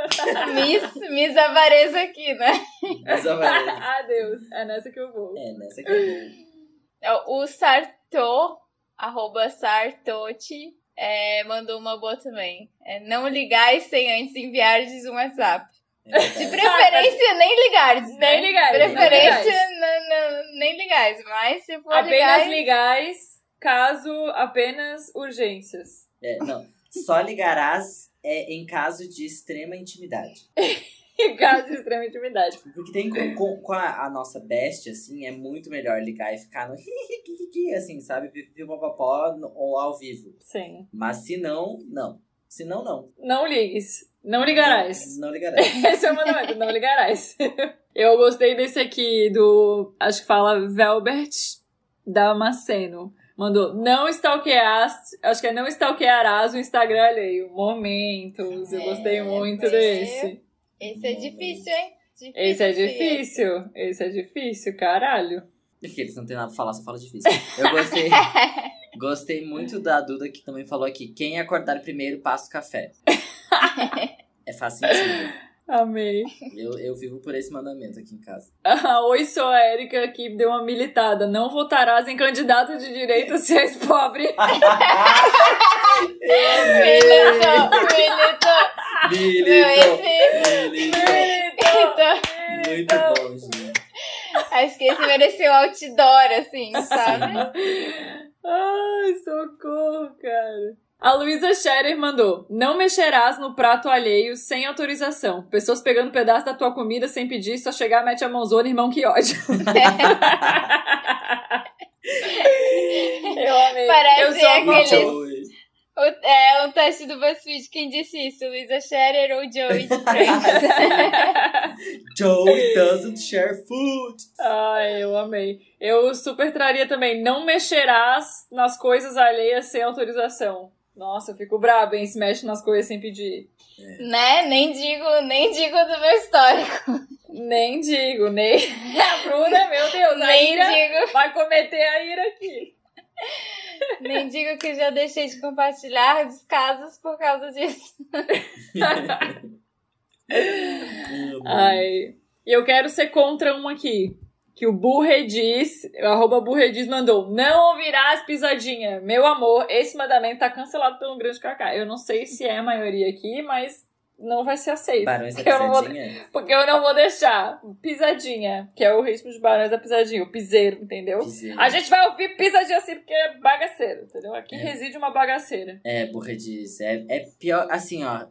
S3: Miss, Miss Avareza aqui, né?
S1: Ou menos. (laughs)
S2: Adeus. É nessa que eu vou.
S1: É, nessa aqui. eu vou.
S3: O Sarto, arroba Sartote, é, mandou uma boa também. É, não ligais sem antes enviardes um WhatsApp.
S1: É
S3: De
S1: verdade.
S3: preferência, nem ligais. né?
S2: Nem ligais, nem
S3: Preferência, não, não, nem ligais. Mas se for
S2: Apenas
S3: ligais,
S2: ligais, caso apenas urgências.
S1: É, não. Só ligarás é, em caso de extrema intimidade. (laughs)
S2: Caso de extrema intimidade.
S1: Porque tem com, com, com a, a nossa best, assim, é muito melhor ligar e ficar no assim, sabe? Pipipopopó ou ao vivo.
S2: Sim.
S1: Mas se não, não. Se não, não.
S2: Não ligues. Não ligarás.
S1: Não ligarás. (laughs)
S2: Esse é o mandamento, não ligarás. (laughs) Eu gostei desse aqui do. Acho que fala Velbert Damasceno. Mandou, não stalkeaste, acho que é não stalkearás o Instagram alheio. Momentos, eu gostei
S3: É,
S2: muito
S3: pois
S2: desse.
S3: Esse é difícil, hein? Difícil,
S2: Esse é difícil, esse é difícil, caralho.
S1: Porque eles não têm nada pra falar, só fala difícil. Eu gostei. (laughs) gostei muito da Duda que também falou aqui. Quem acordar primeiro passa o café. (laughs) é fácil sentido.
S2: Amei.
S1: Eu, eu vivo por esse mandamento aqui em casa.
S2: Ah, Oi, sou a Erika que deu uma militada. Não votarás em candidato de direita se és pobre. (laughs)
S3: Militou, militou.
S1: Milito!
S3: Meu, esse...
S1: Muito bom, gente.
S3: Acho que esse mereceu outdoor, assim, sabe?
S2: Ai, socorro, cara. A Luísa Scherer mandou: Não mexerás no prato alheio sem autorização. Pessoas pegando pedaço da tua comida sem pedir, só chegar, mete a mãozona, irmão, que ódio. (laughs) Eu amei.
S3: Parece
S2: eu sou
S3: aquele- É um teste do BuzzFeed. Quem disse isso? Luísa Scherer ou Joey de? (laughs)
S1: Joey doesn't share food.
S2: Ai, eu amei. Eu super traria também: Não mexerás nas coisas alheias sem autorização. Nossa, eu fico braba, hein? Se mexe nas coisas sem pedir.
S3: né? Nem digo, nem digo do meu histórico.
S2: Nem digo, nem. (laughs) A Bruna, meu Deus, a
S3: Nem
S2: ira
S3: digo,
S2: vai cometer a ira aqui.
S3: Nem digo que já deixei de compartilhar descasos por causa disso.
S2: Ai. E eu quero ser contra um aqui. Que o Burrediz, arroba Burrediz mandou. Não ouvirás pisadinha. Meu amor, esse mandamento tá cancelado pelo grande Kaká. Eu não sei se é a maioria aqui, mas não vai ser aceito.
S1: Barões da
S2: Porque eu vou-
S1: Pisadinha.
S2: Porque eu não vou deixar. Pisadinha, que é o ritmo de Barões da Pisadinha, o piseiro, entendeu?
S1: Piseiro.
S2: A gente vai ouvir pisadinha assim porque é bagaceiro, entendeu? Aqui
S1: É.
S2: reside uma bagaceira.
S1: É, burra diz. É, é pior, assim, ó.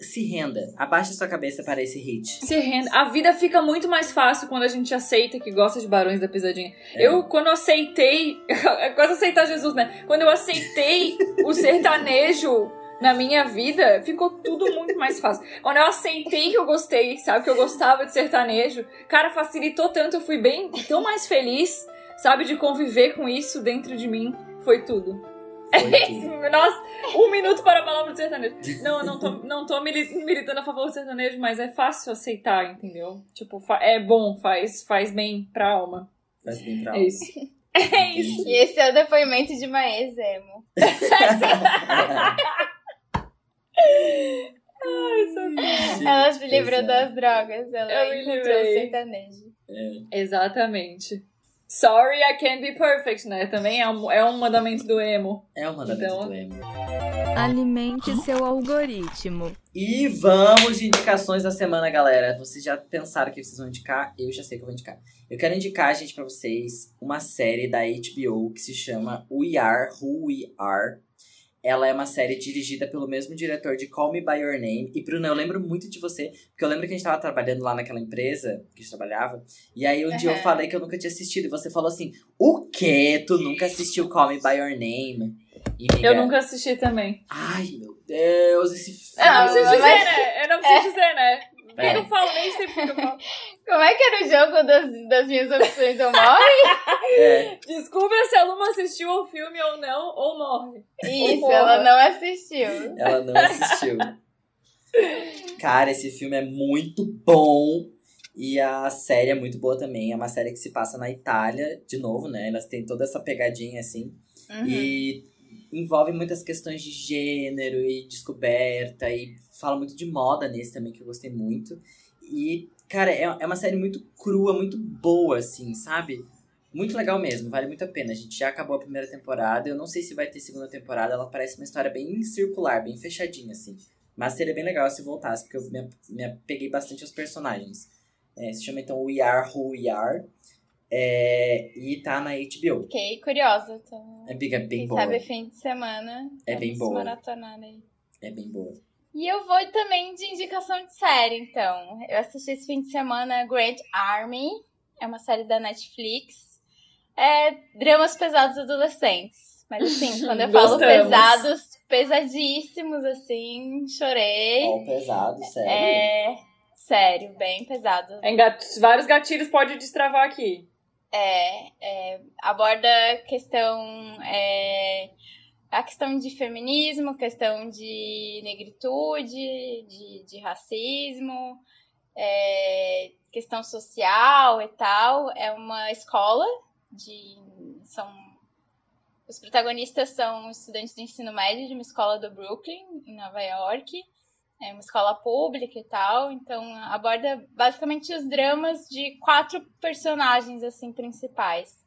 S1: Se renda. Abaixa sua cabeça para esse hit.
S2: Se renda. A vida fica muito mais fácil quando a gente aceita que gosta de Barões da Pisadinha.
S1: É.
S2: Eu, quando aceitei. (laughs) É quase aceitar Jesus, né? Quando eu aceitei o sertanejo na minha vida, ficou tudo muito mais fácil. Quando eu aceitei que eu gostei, sabe? Que eu gostava de sertanejo, cara, facilitou tanto. Eu fui bem, tão mais feliz, sabe? De conviver com isso dentro de mim. Foi tudo.
S1: Foi. (laughs)
S2: Nossa, um minuto para a palavra de sertanejo. Não, eu não tô, não tô mili- militando a favor do sertanejo, mas é fácil aceitar, entendeu? Tipo, é bom, faz, faz bem pra alma.
S1: Faz bem pra
S2: É isso. (laughs) É isso.
S3: E esse é o depoimento de uma ex-emo. (laughs)
S2: Ai, socorro.
S3: Ela se livrou
S1: é.
S3: das drogas, ela
S2: Eu me
S3: encontrou o sertanejo.
S2: Exatamente. Sorry, I can't be perfect, né? Também é um, é um mandamento do emo.
S1: É o mandamento
S2: Então-
S1: do emo.
S5: Alimente seu algoritmo.
S1: E vamos de indicações da semana, galera. Vocês já pensaram que vocês vão indicar? Eu já sei que eu vou indicar. Eu quero indicar, gente, pra vocês uma série da HBO que se chama We Are Who We Are. Ela é uma série dirigida pelo mesmo diretor de Call Me By Your Name. E, Bruna, eu lembro muito de você, porque eu lembro que a gente tava trabalhando lá naquela empresa que a gente trabalhava. E aí um dia eu falei que eu nunca tinha assistido. E você falou assim: O quê? Tu nunca assistiu Call Me By Your Name? E,
S2: Eu
S1: amiga,
S2: nunca assisti também.
S1: Ai, meu Deus, esse
S2: Eu não preciso
S3: mas-
S2: dizer, né? Eu não preciso dizer, né?
S1: É.
S2: eu não falo? Nem sei por que eu falo.
S3: Como é que era o jogo das, das minhas opções? Eu morre? (laughs)
S1: É,
S2: Descubra se a Luma assistiu ao filme ou não, ou morre.
S3: Isso,
S2: Porra.
S3: ela não assistiu.
S1: ela não assistiu. Cara, esse filme é muito bom. E a série é muito boa também. É uma série que se passa na Itália, de novo, né? Elas têm toda essa pegadinha assim.
S3: Uhum.
S1: E envolve muitas questões de gênero e descoberta. E fala muito de moda nesse também, que eu gostei muito. E, cara, é, é uma série muito crua, muito boa, assim, sabe? Muito legal mesmo, vale muito a pena. A gente já acabou a primeira temporada. Eu não sei se vai ter segunda temporada. Ela parece uma história bem circular, bem fechadinha, assim. Mas seria bem legal se voltasse, porque eu me, me apeguei bastante aos personagens. É, se chama então We Are Who We Are. É, e tá na HBO.
S3: Fiquei curiosa. Então,
S1: É bem, é bem boa.
S3: sabe fim de semana.
S1: É bem boa.
S3: maratonar aí.
S1: É bem boa.
S3: E eu vou também de indicação de série, então. Eu assisti esse fim de semana Great Army. É uma série da Netflix. É dramas pesados adolescentes. Mas assim, (laughs) quando eu falo pesados, pesadíssimos, assim, chorei.
S1: Ó, pesado, sério.
S3: É, sério, bem pesado.
S2: Em gat- Vários gatilhos pode destravar aqui.
S3: É, é, aborda questão é, a questão de feminismo, questão de negritude, de, de racismo, é, questão social e tal. É uma escola de são os protagonistas são estudantes do ensino médio de uma escola do Brooklyn, em Nova York. É uma escola pública e tal, então aborda basicamente os dramas de quatro personagens assim principais.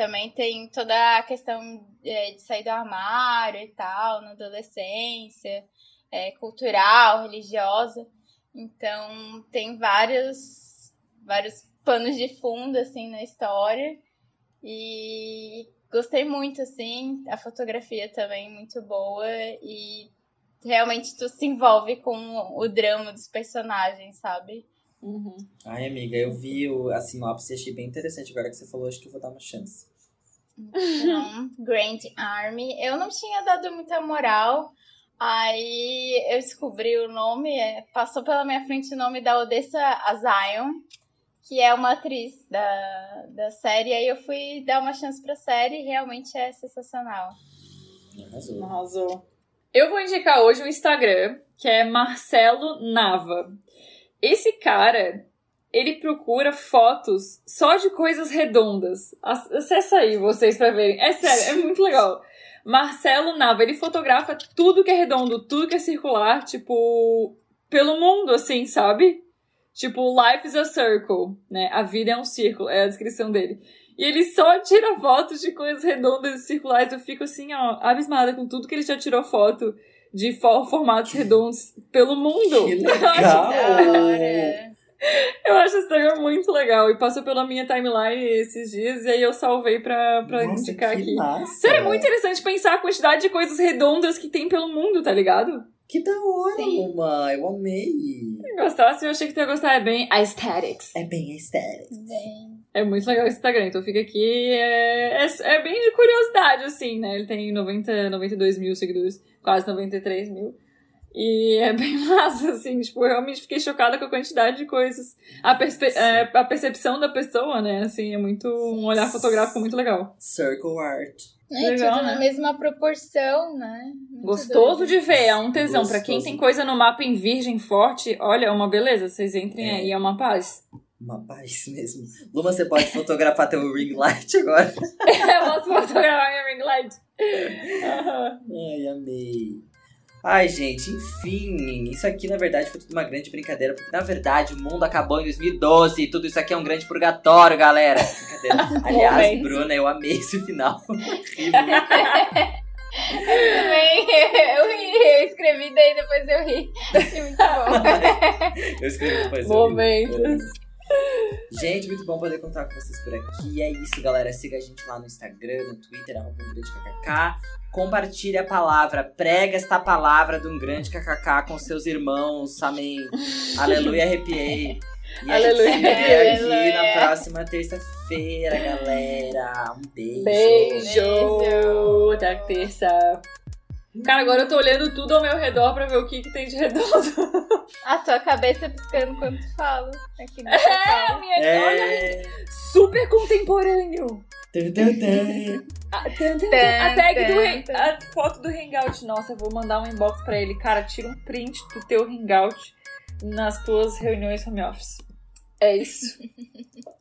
S3: Também tem toda a questão é, de sair do armário e tal, na adolescência, é, cultural, religiosa. Então tem vários, vários panos de fundo assim na história. E gostei muito, assim, a fotografia também muito boa e realmente tu se envolve com o drama dos personagens, sabe?
S2: Uhum.
S1: Ai, amiga, eu vi o- a sinopse e achei bem interessante. Agora que você falou, acho que eu vou dar uma chance.
S3: Grand Army. Eu não tinha dado muita moral. Aí eu descobri o nome, é, passou pela minha frente o nome da Odessa Azion, que é uma atriz da, da série. Aí eu fui dar uma chance pra série e realmente é sensacional.
S1: Arrasou.
S2: Arrasou. Eu vou indicar hoje um Instagram que é Marcelo Nava. Esse cara, ele procura fotos só de coisas redondas. Ac- Acessa aí vocês pra verem. É sério, é muito legal. Marcelo Nava, ele fotografa tudo que é redondo, tudo que é circular, tipo, pelo mundo, assim, sabe? Tipo, life is a circle, né? A vida é um círculo, é a descrição dele. E ele só tira fotos de coisas redondas e circulares. Eu fico assim, ó, abismada com tudo que ele já tirou foto de fo- formatos redondos pelo mundo.
S1: Que (laughs) legal! (laughs)
S2: Eu acho esse Instagram muito legal. E passou pela minha timeline esses dias, e aí eu salvei pra, pra
S1: Nossa,
S2: indicar aqui.
S1: massa!
S2: Sério, é muito interessante pensar a quantidade de coisas redondas que tem pelo mundo, tá ligado?
S1: Que da hora,
S3: Sim.
S1: Luma! Eu amei!
S2: Gostasse, eu achei que tu ia gostar. É bem aesthetics.
S1: É bem estético.
S3: Bem,
S2: É muito legal esse Instagram, então fica aqui. É, é, é bem de curiosidade, assim, né? Ele tem 90, 92 mil seguidores, quase 93 mil. E é (laughs) bem massa, assim, tipo, eu realmente fiquei chocada com a quantidade de coisas. A, perspe- é, a percepção da pessoa, né? Assim, é muito. Um olhar fotográfico muito legal.
S1: Circle Art.
S3: é
S2: Legal,
S3: tudo
S2: né?
S3: na mesma proporção, né? Muito
S2: Gostoso
S3: doido.
S2: de ver, é um tesão. Pra quem
S1: Gostoso.
S2: tem coisa no mapa em virgem forte, olha, é uma beleza. Vocês entrem
S1: É.
S2: aí, é uma paz.
S1: Uma paz mesmo. Luma, você pode fotografar teu ring light agora? (laughs)
S2: eu posso fotografar minha ring light.
S1: Ai, amei. Ai, gente, enfim, isso aqui na verdade foi tudo uma grande brincadeira, porque na verdade o mundo acabou em 2012 e tudo isso aqui é um grande purgatório, galera. Brincadeira. (laughs) Aliás,
S2: Momento.
S1: Bruna, eu amei esse final. (laughs) Muito.
S3: Também, (laughs) eu ri, eu escrevi, daí depois eu ri. Muito bom.
S1: eu escrevi depois. eu ri.
S2: Momentos.
S1: Gente, muito bom poder contar com vocês por aqui. É isso, galera. Siga a gente lá no Instagram, no Twitter, arroba um grande kkk. Compartilhe a palavra, prega esta palavra de um grande kkk com seus irmãos. Amém. (laughs) Aleluia, arrepiei. E a
S2: Aleluia,
S1: gente se vê aqui
S3: aleluia.
S1: na próxima terça-feira, galera. Um beijo.
S2: Beijo! Até terça. Cara, agora eu tô olhando tudo ao meu redor pra ver o que, que tem de redondo. (laughs)
S3: A tua cabeça piscando quando tu fala. Aqui no
S2: É, a minha olha,
S1: É.
S2: super contemporâneo. A, tan, tan, tan.
S3: Tan,
S2: A tag do hang- a foto do Hangout. Nossa, eu vou mandar um inbox pra ele. Cara, tira um print do teu Hangout nas tuas reuniões home office. É isso. (laughs)